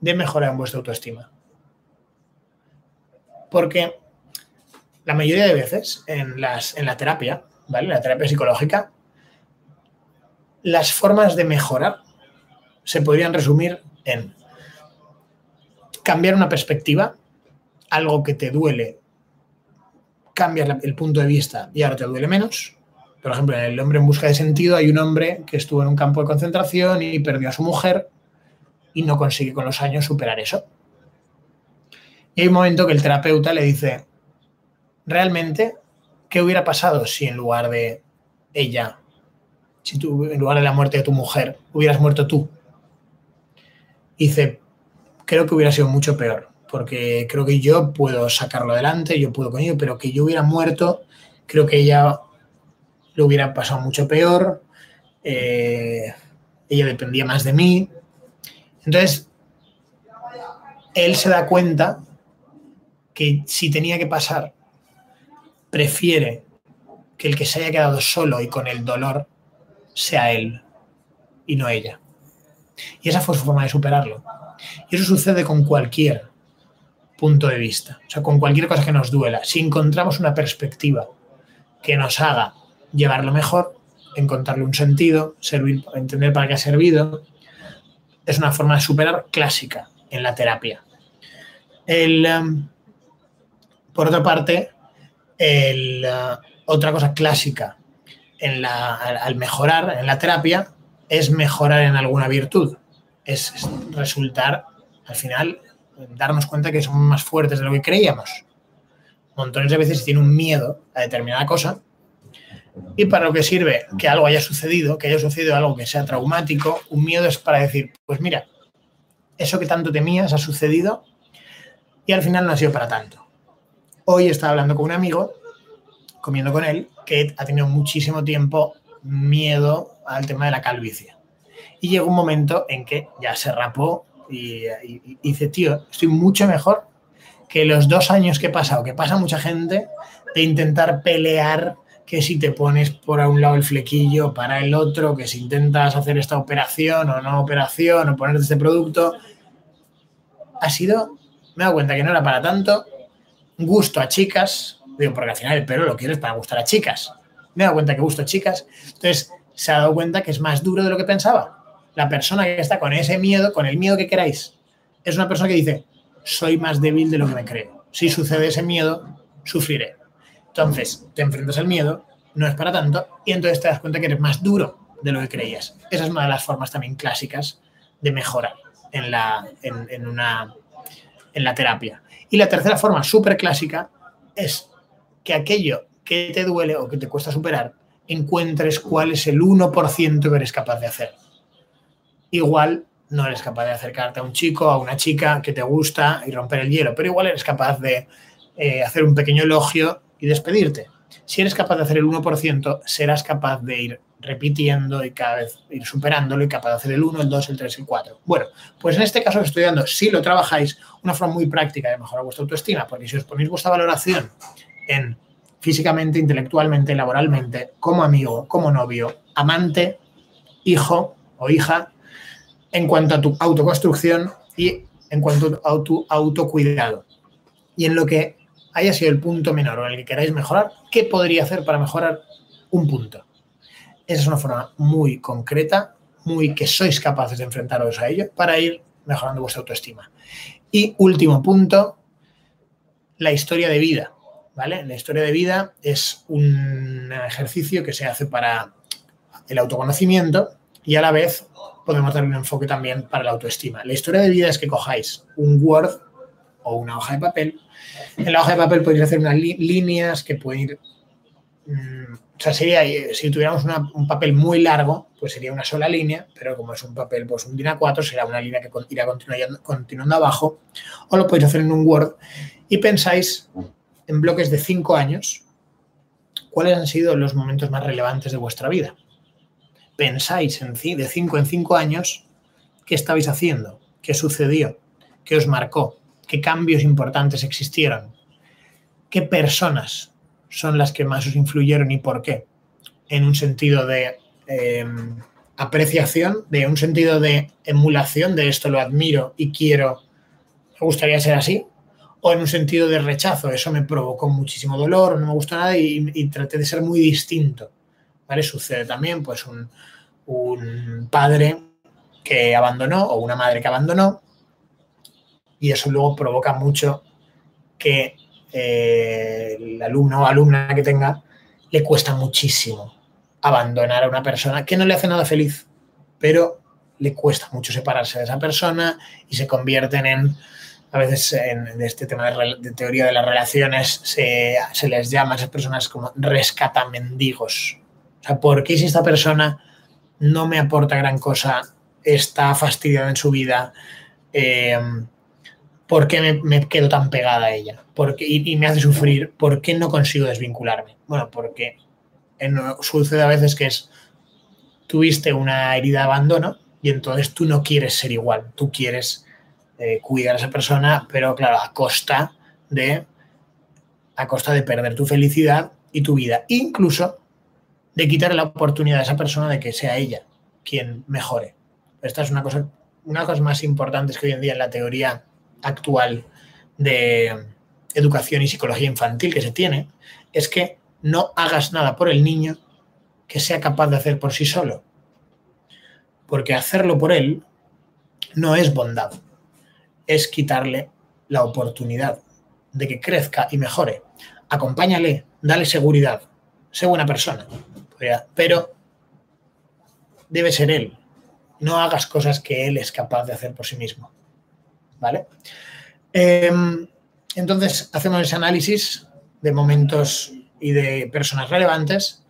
de mejorar vuestra autoestima. Porque la mayoría de veces en, las, en la terapia, ¿vale? La terapia psicológica, las formas de mejorar se podrían resumir en cambiar una perspectiva, algo que te duele, cambias el punto de vista y ahora te duele menos. Por ejemplo, en El hombre en busca de sentido hay un hombre que estuvo en un campo de concentración y perdió a su mujer y no consigue con los años superar eso. Y hay un momento que el terapeuta le dice, realmente, ¿qué hubiera pasado si en lugar de ella, si tú, en lugar de la muerte de tu mujer, hubieras muerto tú? Dice, creo que hubiera sido mucho peor, porque creo que yo puedo sacarlo adelante, yo puedo con ello, pero que yo hubiera muerto, creo que ella lo hubiera pasado mucho peor, eh, ella dependía más de mí. Entonces, él se da cuenta que si tenía que pasar, prefiere que el que se haya quedado solo y con el dolor sea él y no ella. Y esa fue su forma de superarlo. Y eso sucede con cualquier punto de vista, o sea, con cualquier cosa que nos duela. Si encontramos una perspectiva que nos haga llevarlo mejor, encontrarle un sentido, servir, entender para qué ha servido, es una forma de superar clásica en la terapia. Em, por otra parte, el, uh, otra cosa clásica en la, al mejorar en la terapia es mejorar en alguna virtud. Es, resultar, al final, darnos cuenta que somos más fuertes de lo que creíamos. Montones de veces tiene un miedo a determinada cosa y para lo que sirve que algo haya sucedido, que haya sucedido algo que sea traumático, un miedo es para decir, pues mira, eso que tanto temías ha sucedido y al final no ha sido para tanto. Hoy estaba hablando con un amigo, comiendo con él, que ha tenido muchísimo tiempo miedo al tema de la calvicie. Y llegó un momento en que ya se rapó y, dice, tío, estoy mucho mejor que los dos años que he pasado, que pasa mucha gente, de intentar pelear que si te pones por un lado el flequillo para el otro, que si intentas hacer esta operación o no operación o ponerte este producto, ha sido, me he dado cuenta que no era para tanto, gusto a chicas, digo, porque al final el pelo lo quieres para gustar a chicas, me he dado cuenta que gusto a chicas, entonces se ha dado cuenta que es más duro de lo que pensaba. La persona que está con ese miedo, con el miedo que queráis, es una persona que dice, soy más débil de lo que me creo. Si sucede ese miedo, sufriré. Entonces, te enfrentas al miedo, no es para tanto, y entonces te das cuenta que eres más duro de lo que creías. Esa es una de las formas también clásicas de mejorar en la, en, una, en la terapia. Y la tercera forma súper clásica es que aquello que te duele o que te cuesta superar, encuentres cuál es el 1% que eres capaz de hacer. Igual no eres capaz de acercarte a un chico, a una chica que te gusta y romper el hielo, pero igual eres capaz de eh, hacer un pequeño elogio y despedirte. Si eres capaz de hacer el 1%, serás capaz de ir repitiendo y cada vez ir superándolo y capaz de hacer el 1, el 2, el 3, el 4. Bueno, pues en este caso estoy dando, si lo trabajáis, una forma muy práctica de mejorar vuestra autoestima, porque si os ponéis vuestra valoración en físicamente, intelectualmente, laboralmente, como amigo, como novio, amante, hijo o hija, en cuanto a tu autoconstrucción y en cuanto a tu autocuidado. Y en lo que haya sido el punto menor o el que queráis mejorar, ¿qué podría hacer para mejorar un punto? Esa es una forma muy concreta, muy que sois capaces de enfrentaros a ello para ir mejorando vuestra autoestima. Y último punto, la historia de vida. ¿vale? La historia de vida es un ejercicio que se hace para el autoconocimiento y a la vez podemos darle un enfoque también para la autoestima. La historia de vida es que cojáis un Word o una hoja de papel. En la hoja de papel podéis hacer unas líneas que pueden ir mm, o sea, sería, si tuviéramos un papel muy largo, pues sería una sola línea, pero como es un papel, pues un DIN A4, será una línea que irá continuando, continuando abajo, o lo podéis hacer en un Word. Y pensáis en bloques de cinco años cuáles han sido los momentos más relevantes de vuestra vida. Pensáis en, de cinco en cinco años qué estabais haciendo, qué sucedió, qué os marcó, qué cambios importantes existieron, qué personas son las que más os influyeron y por qué. En un sentido de em, apreciación, de un sentido de emulación, de esto lo admiro y quiero, me gustaría ser así, o en un sentido de rechazo, eso me provocó muchísimo dolor, no me gustó nada y, traté de ser muy distinto. ¿Vale? Sucede también, pues, un, padre que abandonó o una madre que abandonó y eso luego provoca mucho que eh, el alumno o alumna que tenga le cuesta muchísimo abandonar a una persona que no le hace nada feliz, pero le cuesta mucho separarse de esa persona y se convierten en a veces en este tema de, teoría de las relaciones se, les llama a esas personas como rescatamendigos. O sea, ¿por qué si esta persona no me aporta gran cosa, está fastidiada en su vida? Eh, ¿Por qué me, quedo tan pegada a ella? Porque, y, me hace sufrir. ¿Por qué no consigo desvincularme? Bueno, porque sucede a veces que es, tuviste una herida de abandono y entonces tú no quieres ser igual, tú quieres cuidar a esa persona, pero claro, a costa de a costa de perder tu felicidad y tu vida, incluso de quitarle la oportunidad a esa persona de que sea ella quien mejore. Esta es una cosa, una cosas más importantes que hoy en día en la teoría actual de educación y psicología infantil que se tiene, es que no hagas nada por el niño que sea capaz de hacer por sí solo. Porque hacerlo por él no es bondad es quitarle la oportunidad de que crezca y mejore. Acompáñale, dale seguridad, sé buena persona, pero debe ser él. No hagas cosas que él es capaz de hacer por sí mismo. ¿Vale? Em, entonces, hacemos ese análisis de momentos y de personas relevantes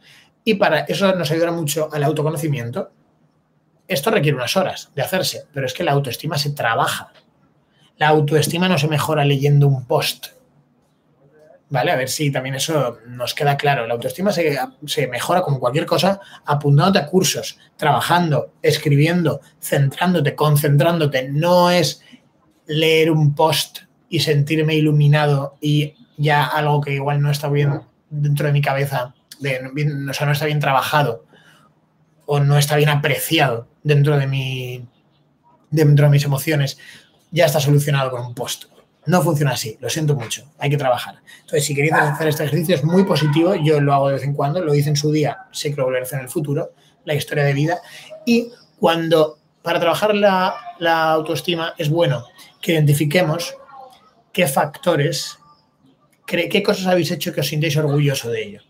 y para eso nos ayuda mucho al autoconocimiento. Esto requiere unas horas de hacerse, pero es que la autoestima se trabaja la autoestima no se mejora leyendo un post. ¿Vale? A ver si también eso nos queda claro. La autoestima se, mejora como cualquier cosa apuntándote a cursos, trabajando, escribiendo, centrándote, concentrándote. No es leer un post y sentirme iluminado y ya algo que igual no está bien dentro de mi cabeza, o sea, no está bien trabajado o no está bien apreciado dentro de mi dentro de mis emociones ya está solucionado con un post. No funciona así, lo siento mucho, hay que trabajar. Entonces, si queréis hacer este ejercicio, es muy positivo, yo lo hago de vez en cuando, lo hice en su día, sé que lo volveré a hacer en el futuro, la historia de vida. Y cuando, para trabajar la, la autoestima, es bueno que identifiquemos qué factores, qué cosas habéis hecho que os sintéis orgulloso de ello.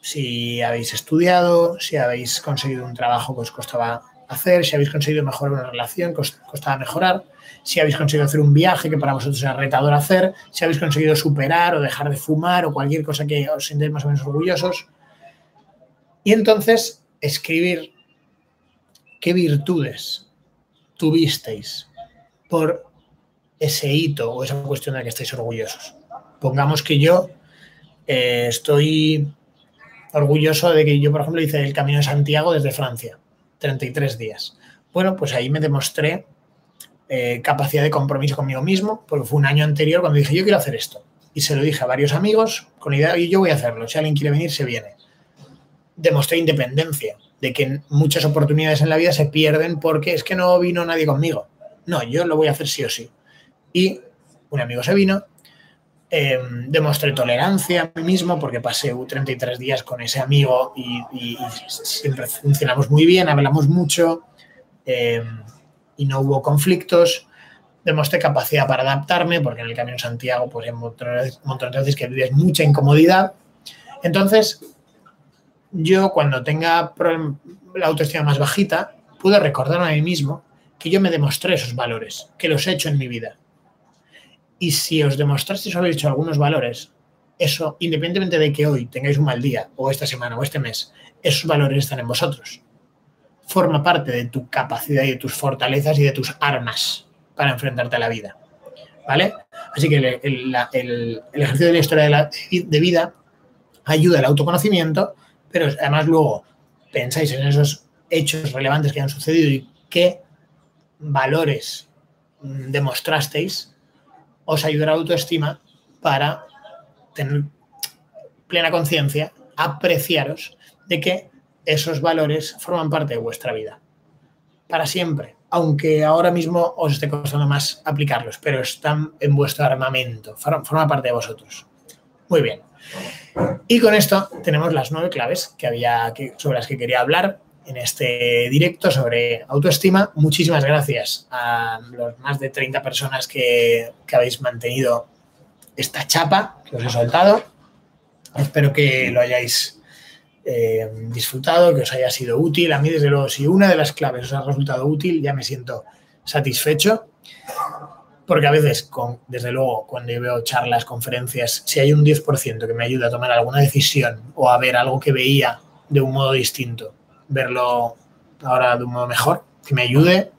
Si habéis estudiado, si habéis conseguido un trabajo que os costaba hacer, si habéis conseguido mejorar una relación que os costaba mejorar, si habéis conseguido hacer un viaje que para vosotros era retador hacer, si habéis conseguido superar o dejar de fumar o cualquier cosa que os sintáis más o menos orgullosos. Y entonces escribir qué virtudes tuvisteis por ese hito o esa cuestión de la que estáis orgullosos. Pongamos que yo eh, estoy orgulloso de que yo, por ejemplo, hice el Camino de Santiago desde Francia 33 días. Bueno, pues ahí me demostré eh, capacidad de compromiso conmigo mismo, porque fue un año anterior cuando dije, yo quiero hacer esto. Y se lo dije a varios amigos con la idea de, yo voy a hacerlo, si alguien quiere venir, se viene. Demostré independencia, de que muchas oportunidades en la vida se pierden porque es que no vino nadie conmigo. No, yo lo voy a hacer sí o sí. Y un amigo se vino, Em, demostré tolerancia a mí mismo porque pasé 33 días con ese amigo y, siempre funcionamos muy bien, hablamos mucho em, y no hubo conflictos. Demostré capacidad para adaptarme porque en el Camino Santiago pues hay un de veces que vives mucha incomodidad. Entonces, yo cuando tenga la autoestima más bajita, pude recordarme a mí mismo que yo me demostré esos valores, que los he hecho en mi vida y si os demostrasteis haber hecho algunos valores, eso, independientemente de que hoy tengáis un mal día, o esta semana, o este mes, esos valores están en vosotros. Forma parte de tu capacidad y de tus fortalezas y de tus armas para enfrentarte a la vida. ¿Vale? Así que el, ejercicio de la historia de, de vida ayuda al autoconocimiento, pero además luego pensáis en esos hechos relevantes que han sucedido y qué valores mm, demostrasteis, os ayudará la autoestima para tener plena conciencia, apreciaros de que esos valores forman parte de vuestra vida. Para siempre. Aunque ahora mismo os esté costando más aplicarlos, pero están en vuestro armamento, forma parte de vosotros. Muy bien. Y con esto tenemos las nueve claves que había, sobre las que quería hablar en este directo sobre autoestima. Muchísimas gracias a los más de 30 personas que, habéis mantenido esta chapa que os he soltado. Espero que lo hayáis eh, disfrutado, que os haya sido útil. A mí, desde luego, si una de las claves os ha resultado útil, ya me siento satisfecho. Porque a veces, desde luego, cuando yo veo charlas, conferencias, si hay un 10% que me ayuda a tomar alguna decisión o a ver algo que veía de un modo distinto, verlo ahora de un modo mejor, que me ayude,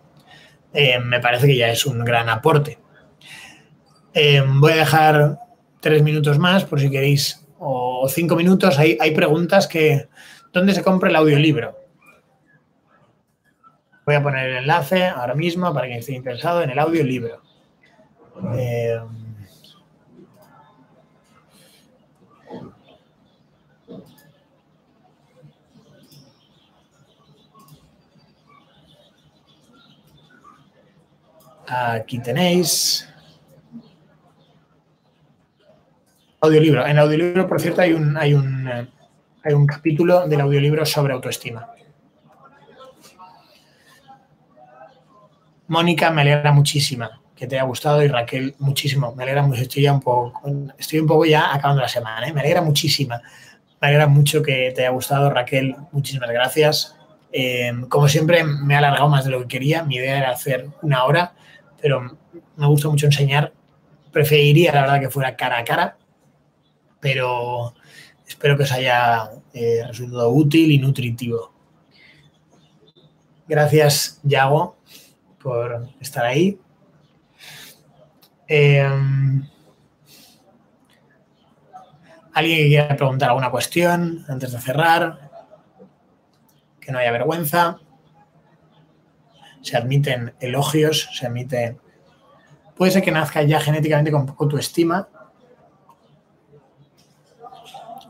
eh, me parece que ya es un gran aporte. Eh, voy a dejar tres minutos más por si queréis, o cinco minutos. Hay, hay preguntas que, ¿dónde se compra el audiolibro? Voy a poner el enlace ahora mismo para quien esté interesado en el audiolibro. Eh, aquí tenéis. Audiolibro. En audiolibro, por cierto, hay un, hay un, eh, hay un capítulo del audiolibro sobre autoestima. Mónica, me alegra muchísimo que te haya gustado y Raquel, muchísimo. Me alegra mucho, estoy ya un poco, estoy un poco ya acabando la semana, ¿eh? me alegra muchísima. Me alegra mucho que te haya gustado, Raquel. Muchísimas gracias. Eh, como siempre, me he alargado más de lo que quería. Mi idea era hacer una hora, pero me gusta mucho enseñar. Preferiría, la verdad, que fuera cara a cara, pero espero que os haya eh, resultado útil y nutritivo. Gracias, Yago, por estar ahí. Em, ¿Alguien que quiera preguntar alguna cuestión antes de cerrar? Que no haya vergüenza. Se admiten elogios, se admite... Puede ser que nazca ya genéticamente con poco tu estima.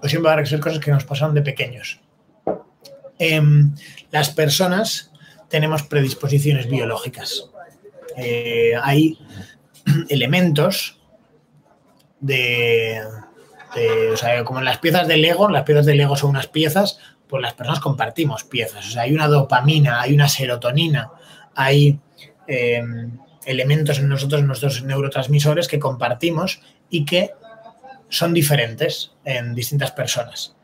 O siempre va a ser cosas que nos pasaron de pequeños. Em, las personas tenemos predisposiciones biológicas. Eh, hay elementos de, o sea, como en las piezas de Lego, las piezas de Lego son unas piezas, pues las personas compartimos piezas. O sea, hay una dopamina, hay una serotonina, hay em, elementos en nosotros, en nuestros neurotransmisores que compartimos y que son diferentes en distintas personas.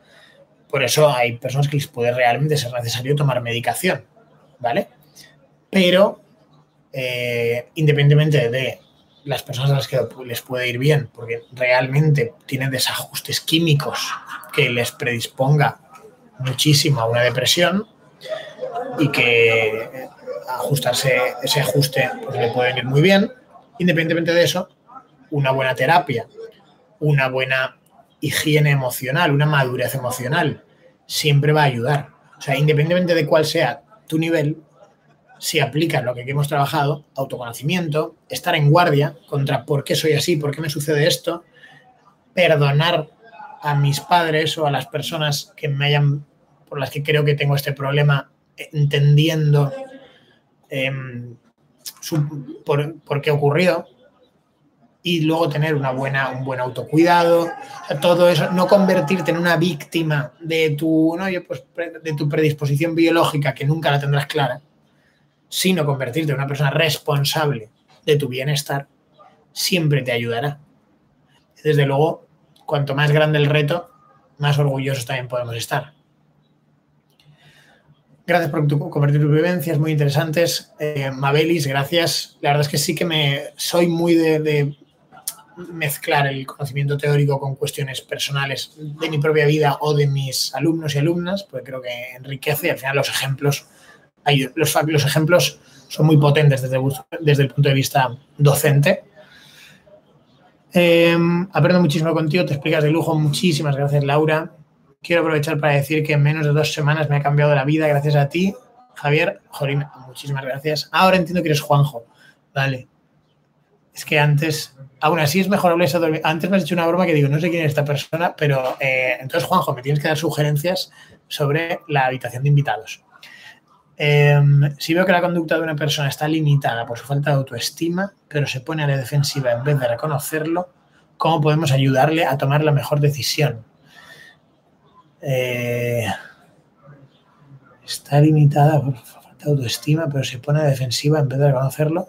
Por eso hay personas que les puede realmente ser necesario tomar medicación, ¿vale? Pero eh, independientemente de las personas a las que les puede ir bien, porque realmente tienen desajustes químicos que les predisponga muchísimo a una depresión y que ajustarse ese ajuste pues, le puede venir muy bien. Independientemente de eso, una buena terapia, una buena higiene emocional, una madurez emocional, siempre va a ayudar. O sea, independientemente de cuál sea tu nivel, si aplicas lo que hemos trabajado, autoconocimiento, estar en guardia contra por qué soy así, por qué me sucede esto, perdonar a mis padres o a las personas que me hayan, por las que creo que tengo este problema, entendiendo em, por, qué ocurrió, y luego tener una buena, un buen autocuidado, todo eso, no convertirte en una víctima de tu, ¿no? pues, de tu predisposición biológica que nunca la tendrás clara, sino convertirte en una persona responsable de tu bienestar, siempre te ayudará. Desde luego, cuanto más grande el reto, más orgullosos también podemos estar. Gracias por tu, compartir tus vivencias muy interesantes. Eh, Mabelis, gracias. La verdad es que sí que me soy muy de, mezclar el conocimiento teórico con cuestiones personales de mi propia vida o de mis alumnos y alumnas, porque creo que enriquece y al final los ejemplos, los, los ejemplos son muy potentes desde, desde el punto de vista docente. Eh, aprendo muchísimo contigo, te explicas de lujo. Muchísimas gracias, Laura. Quiero aprovechar para decir que en menos de dos semanas me ha cambiado la vida gracias a ti, Javier. Jorín, muchísimas gracias. Ahora entiendo que eres Juanjo. Vale. Es que antes, aún así es mejor hablar Antes me has hecho una broma que digo, no sé quién es esta persona, pero eh, entonces, Juanjo, me tienes que dar sugerencias sobre la habitación de invitados. Em, si veo que la conducta de una persona está limitada por su falta de autoestima, pero se pone a la defensiva en vez de reconocerlo, ¿cómo podemos ayudarle a tomar la mejor decisión? Eh, está limitada por falta de autoestima, pero se pone defensiva en vez de reconocerlo.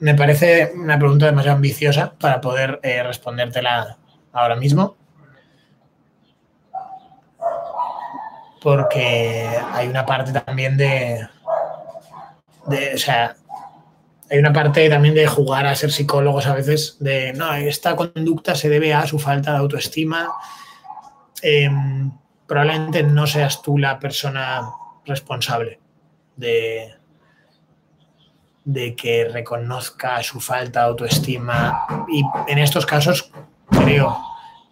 Me parece una pregunta demasiado ambiciosa para poder eh, respondértela ahora mismo. porque hay una parte también de, o sea, hay una parte también de jugar a ser psicólogos a veces, de, no, esta conducta se debe a su falta de autoestima. Em, probablemente no seas tú la persona responsable de, de que reconozca su falta de autoestima. Y en estos casos creo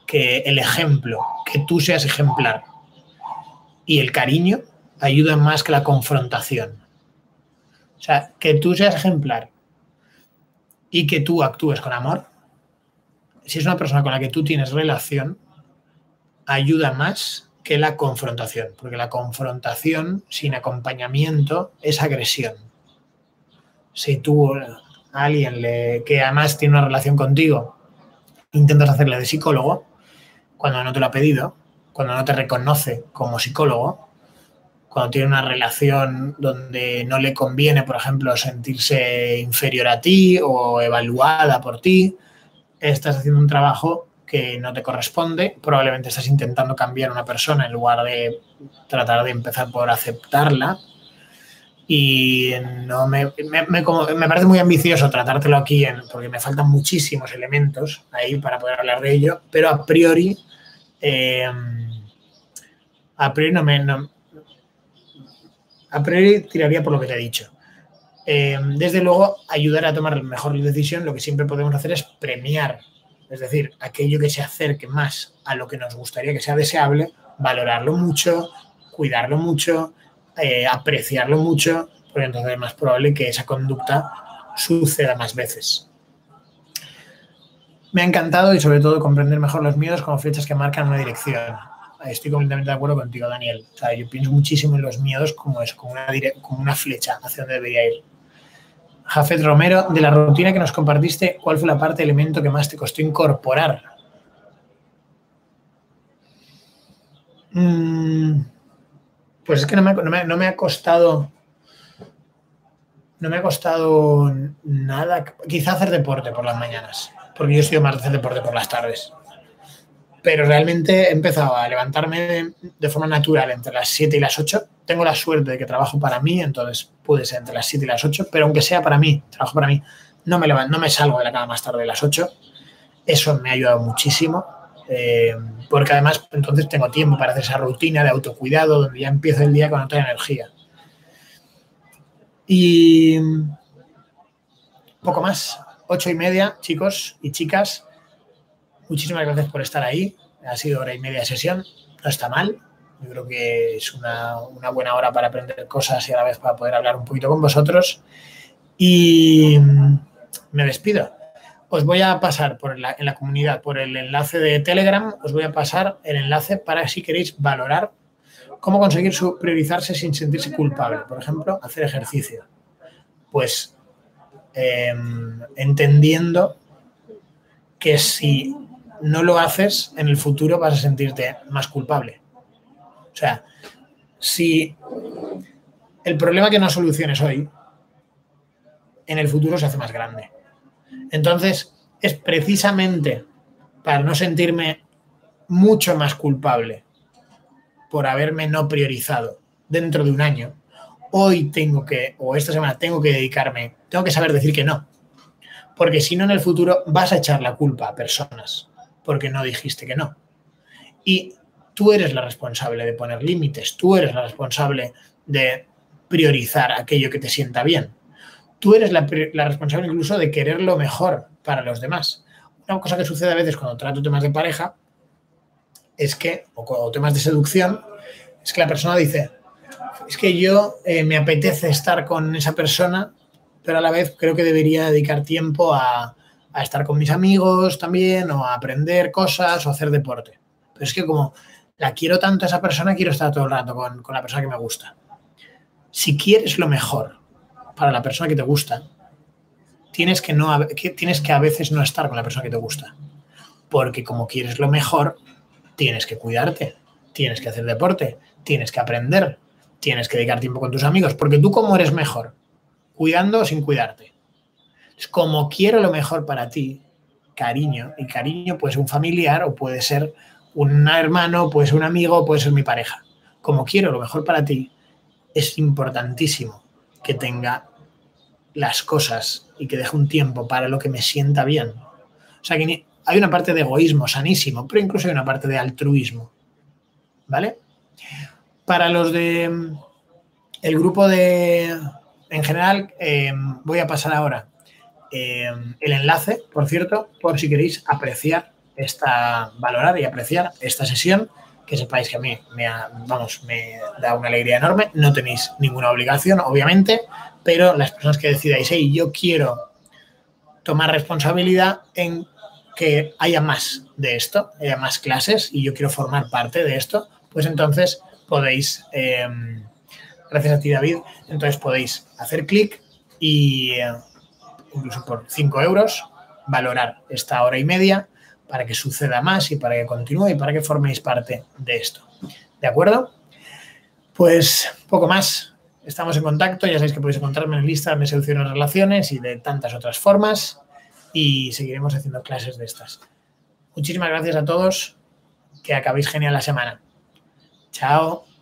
que el ejemplo, que tú seas ejemplar y el cariño ayudan más que la confrontación. O sea, que tú seas ejemplar y que tú actúes con amor, si es una persona con la que tú tienes relación, ayuda más que la confrontación, porque la confrontación sin acompañamiento es agresión. Si tú alguien que además tiene una relación contigo, intentas hacerle de psicólogo, cuando no te lo ha pedido, cuando no te reconoce como psicólogo, cuando tiene una relación donde no le conviene, por ejemplo, sentirse inferior a ti o evaluada por ti, estás haciendo un trabajo que no te corresponde, probablemente estás intentando cambiar a una persona en lugar de tratar de empezar por aceptarla. Y no me, me, parece muy ambicioso tratártelo aquí porque me faltan muchísimos elementos ahí para poder hablar de ello, pero a priori eh, a priori no me. a priori tiraría por lo que te he dicho. Eh, desde luego, ayudar a tomar mejor decisión, lo que siempre podemos hacer es premiar, es decir, aquello que se acerque más a lo que nos gustaría que sea deseable, valorarlo mucho, cuidarlo mucho, eh, apreciarlo mucho, porque entonces es más probable que esa conducta suceda más veces. Me ha encantado y sobre todo comprender mejor los miedos como flechas que marcan una dirección estoy completamente de acuerdo contigo, Daniel. O sea, yo pienso muchísimo en los miedos como eso, como una, como una flecha hacia donde debería ir. Jafet Romero, de la rutina que nos compartiste, ¿cuál fue la parte, elemento que más te costó incorporar? Mm, pues es que no me, ha costado no me ha costado nada. Quizá hacer deporte por las mañanas, porque yo estoy más de hacer deporte por las tardes pero realmente he empezado a levantarme de forma natural entre las 7 y las 8. Tengo la suerte de que trabajo para mí, entonces puede ser entre las 7 y las 8, pero aunque sea para mí, trabajo para mí, no me, no me salgo de la cama más tarde de las 8. Eso me ha ayudado muchísimo, eh, porque además entonces tengo tiempo para hacer esa rutina de autocuidado, donde ya empiezo el día con otra energía. Y poco más, ocho y media, chicos y chicas. Muchísimas gracias por estar ahí. Ha sido hora y media de sesión. No está mal. Yo creo que es una, buena hora para aprender cosas y a la vez para poder hablar un poquito con vosotros. Y me despido. Os voy a pasar por en la comunidad, por el enlace de Telegram, os voy a pasar el enlace para si queréis valorar cómo conseguir priorizarse sin sentirse culpable. Por ejemplo, hacer ejercicio. Pues em, entendiendo que si no lo haces, en el futuro vas a sentirte más culpable. O sea, si el problema que no soluciones hoy, en el futuro se hace más grande. Entonces, es precisamente para no sentirme mucho más culpable por haberme no priorizado dentro de un año, hoy tengo que, o esta semana tengo que dedicarme, tengo que saber decir que no. Porque si no, en el futuro vas a echar la culpa a personas porque no dijiste que no. Y tú eres la responsable de poner límites, tú eres la responsable de priorizar aquello que te sienta bien. Tú eres la, responsable incluso de querer lo mejor para los demás. Una cosa que sucede a veces cuando trato temas de pareja es que, o, temas de seducción, es que la persona dice, es que yo eh, me apetece estar con esa persona, pero a la vez creo que debería dedicar tiempo a, estar con mis amigos también, o a aprender cosas, o a hacer deporte. Pero es que como la quiero tanto a esa persona, quiero estar todo el rato con, con la persona que me gusta. Si quieres lo mejor para la persona que te gusta, tienes que, no, tienes que a veces no estar con la persona que te gusta. Porque como quieres lo mejor, tienes que cuidarte, tienes que hacer deporte, tienes que aprender, tienes que dedicar tiempo con tus amigos, porque tú como eres mejor, cuidando o sin cuidarte. Es como quiero lo mejor para ti, cariño, y cariño puede ser un familiar o puede ser un hermano, puede ser un amigo, puede ser mi pareja. Como quiero lo mejor para ti, es importantísimo que tenga las cosas y que deje un tiempo para lo que me sienta bien. O sea, que hay una parte de egoísmo sanísimo, pero incluso hay una parte de altruismo. ¿Vale? Para los de el grupo de, en general, eh, voy a pasar ahora eh, el enlace, por cierto, por si queréis apreciar esta, valorar y apreciar esta sesión, que sepáis que a mí me, vamos, me da una alegría enorme. No tenéis ninguna obligación, obviamente, pero las personas que decidáis, hey, yo quiero tomar responsabilidad en que haya más de esto, haya más clases y yo quiero formar parte de esto, pues entonces podéis, em, gracias a ti David, entonces podéis hacer clic y eh, incluso por 5 euros valorar esta hora y media para que suceda más y para que continúe y para que forméis parte de esto. ¿De acuerdo? Pues poco más. Estamos en contacto, ya sabéis que podéis encontrarme en lista de seducciones relaciones y de tantas otras formas y seguiremos haciendo clases de estas. Muchísimas gracias a todos, que acabéis genial la semana. Chao.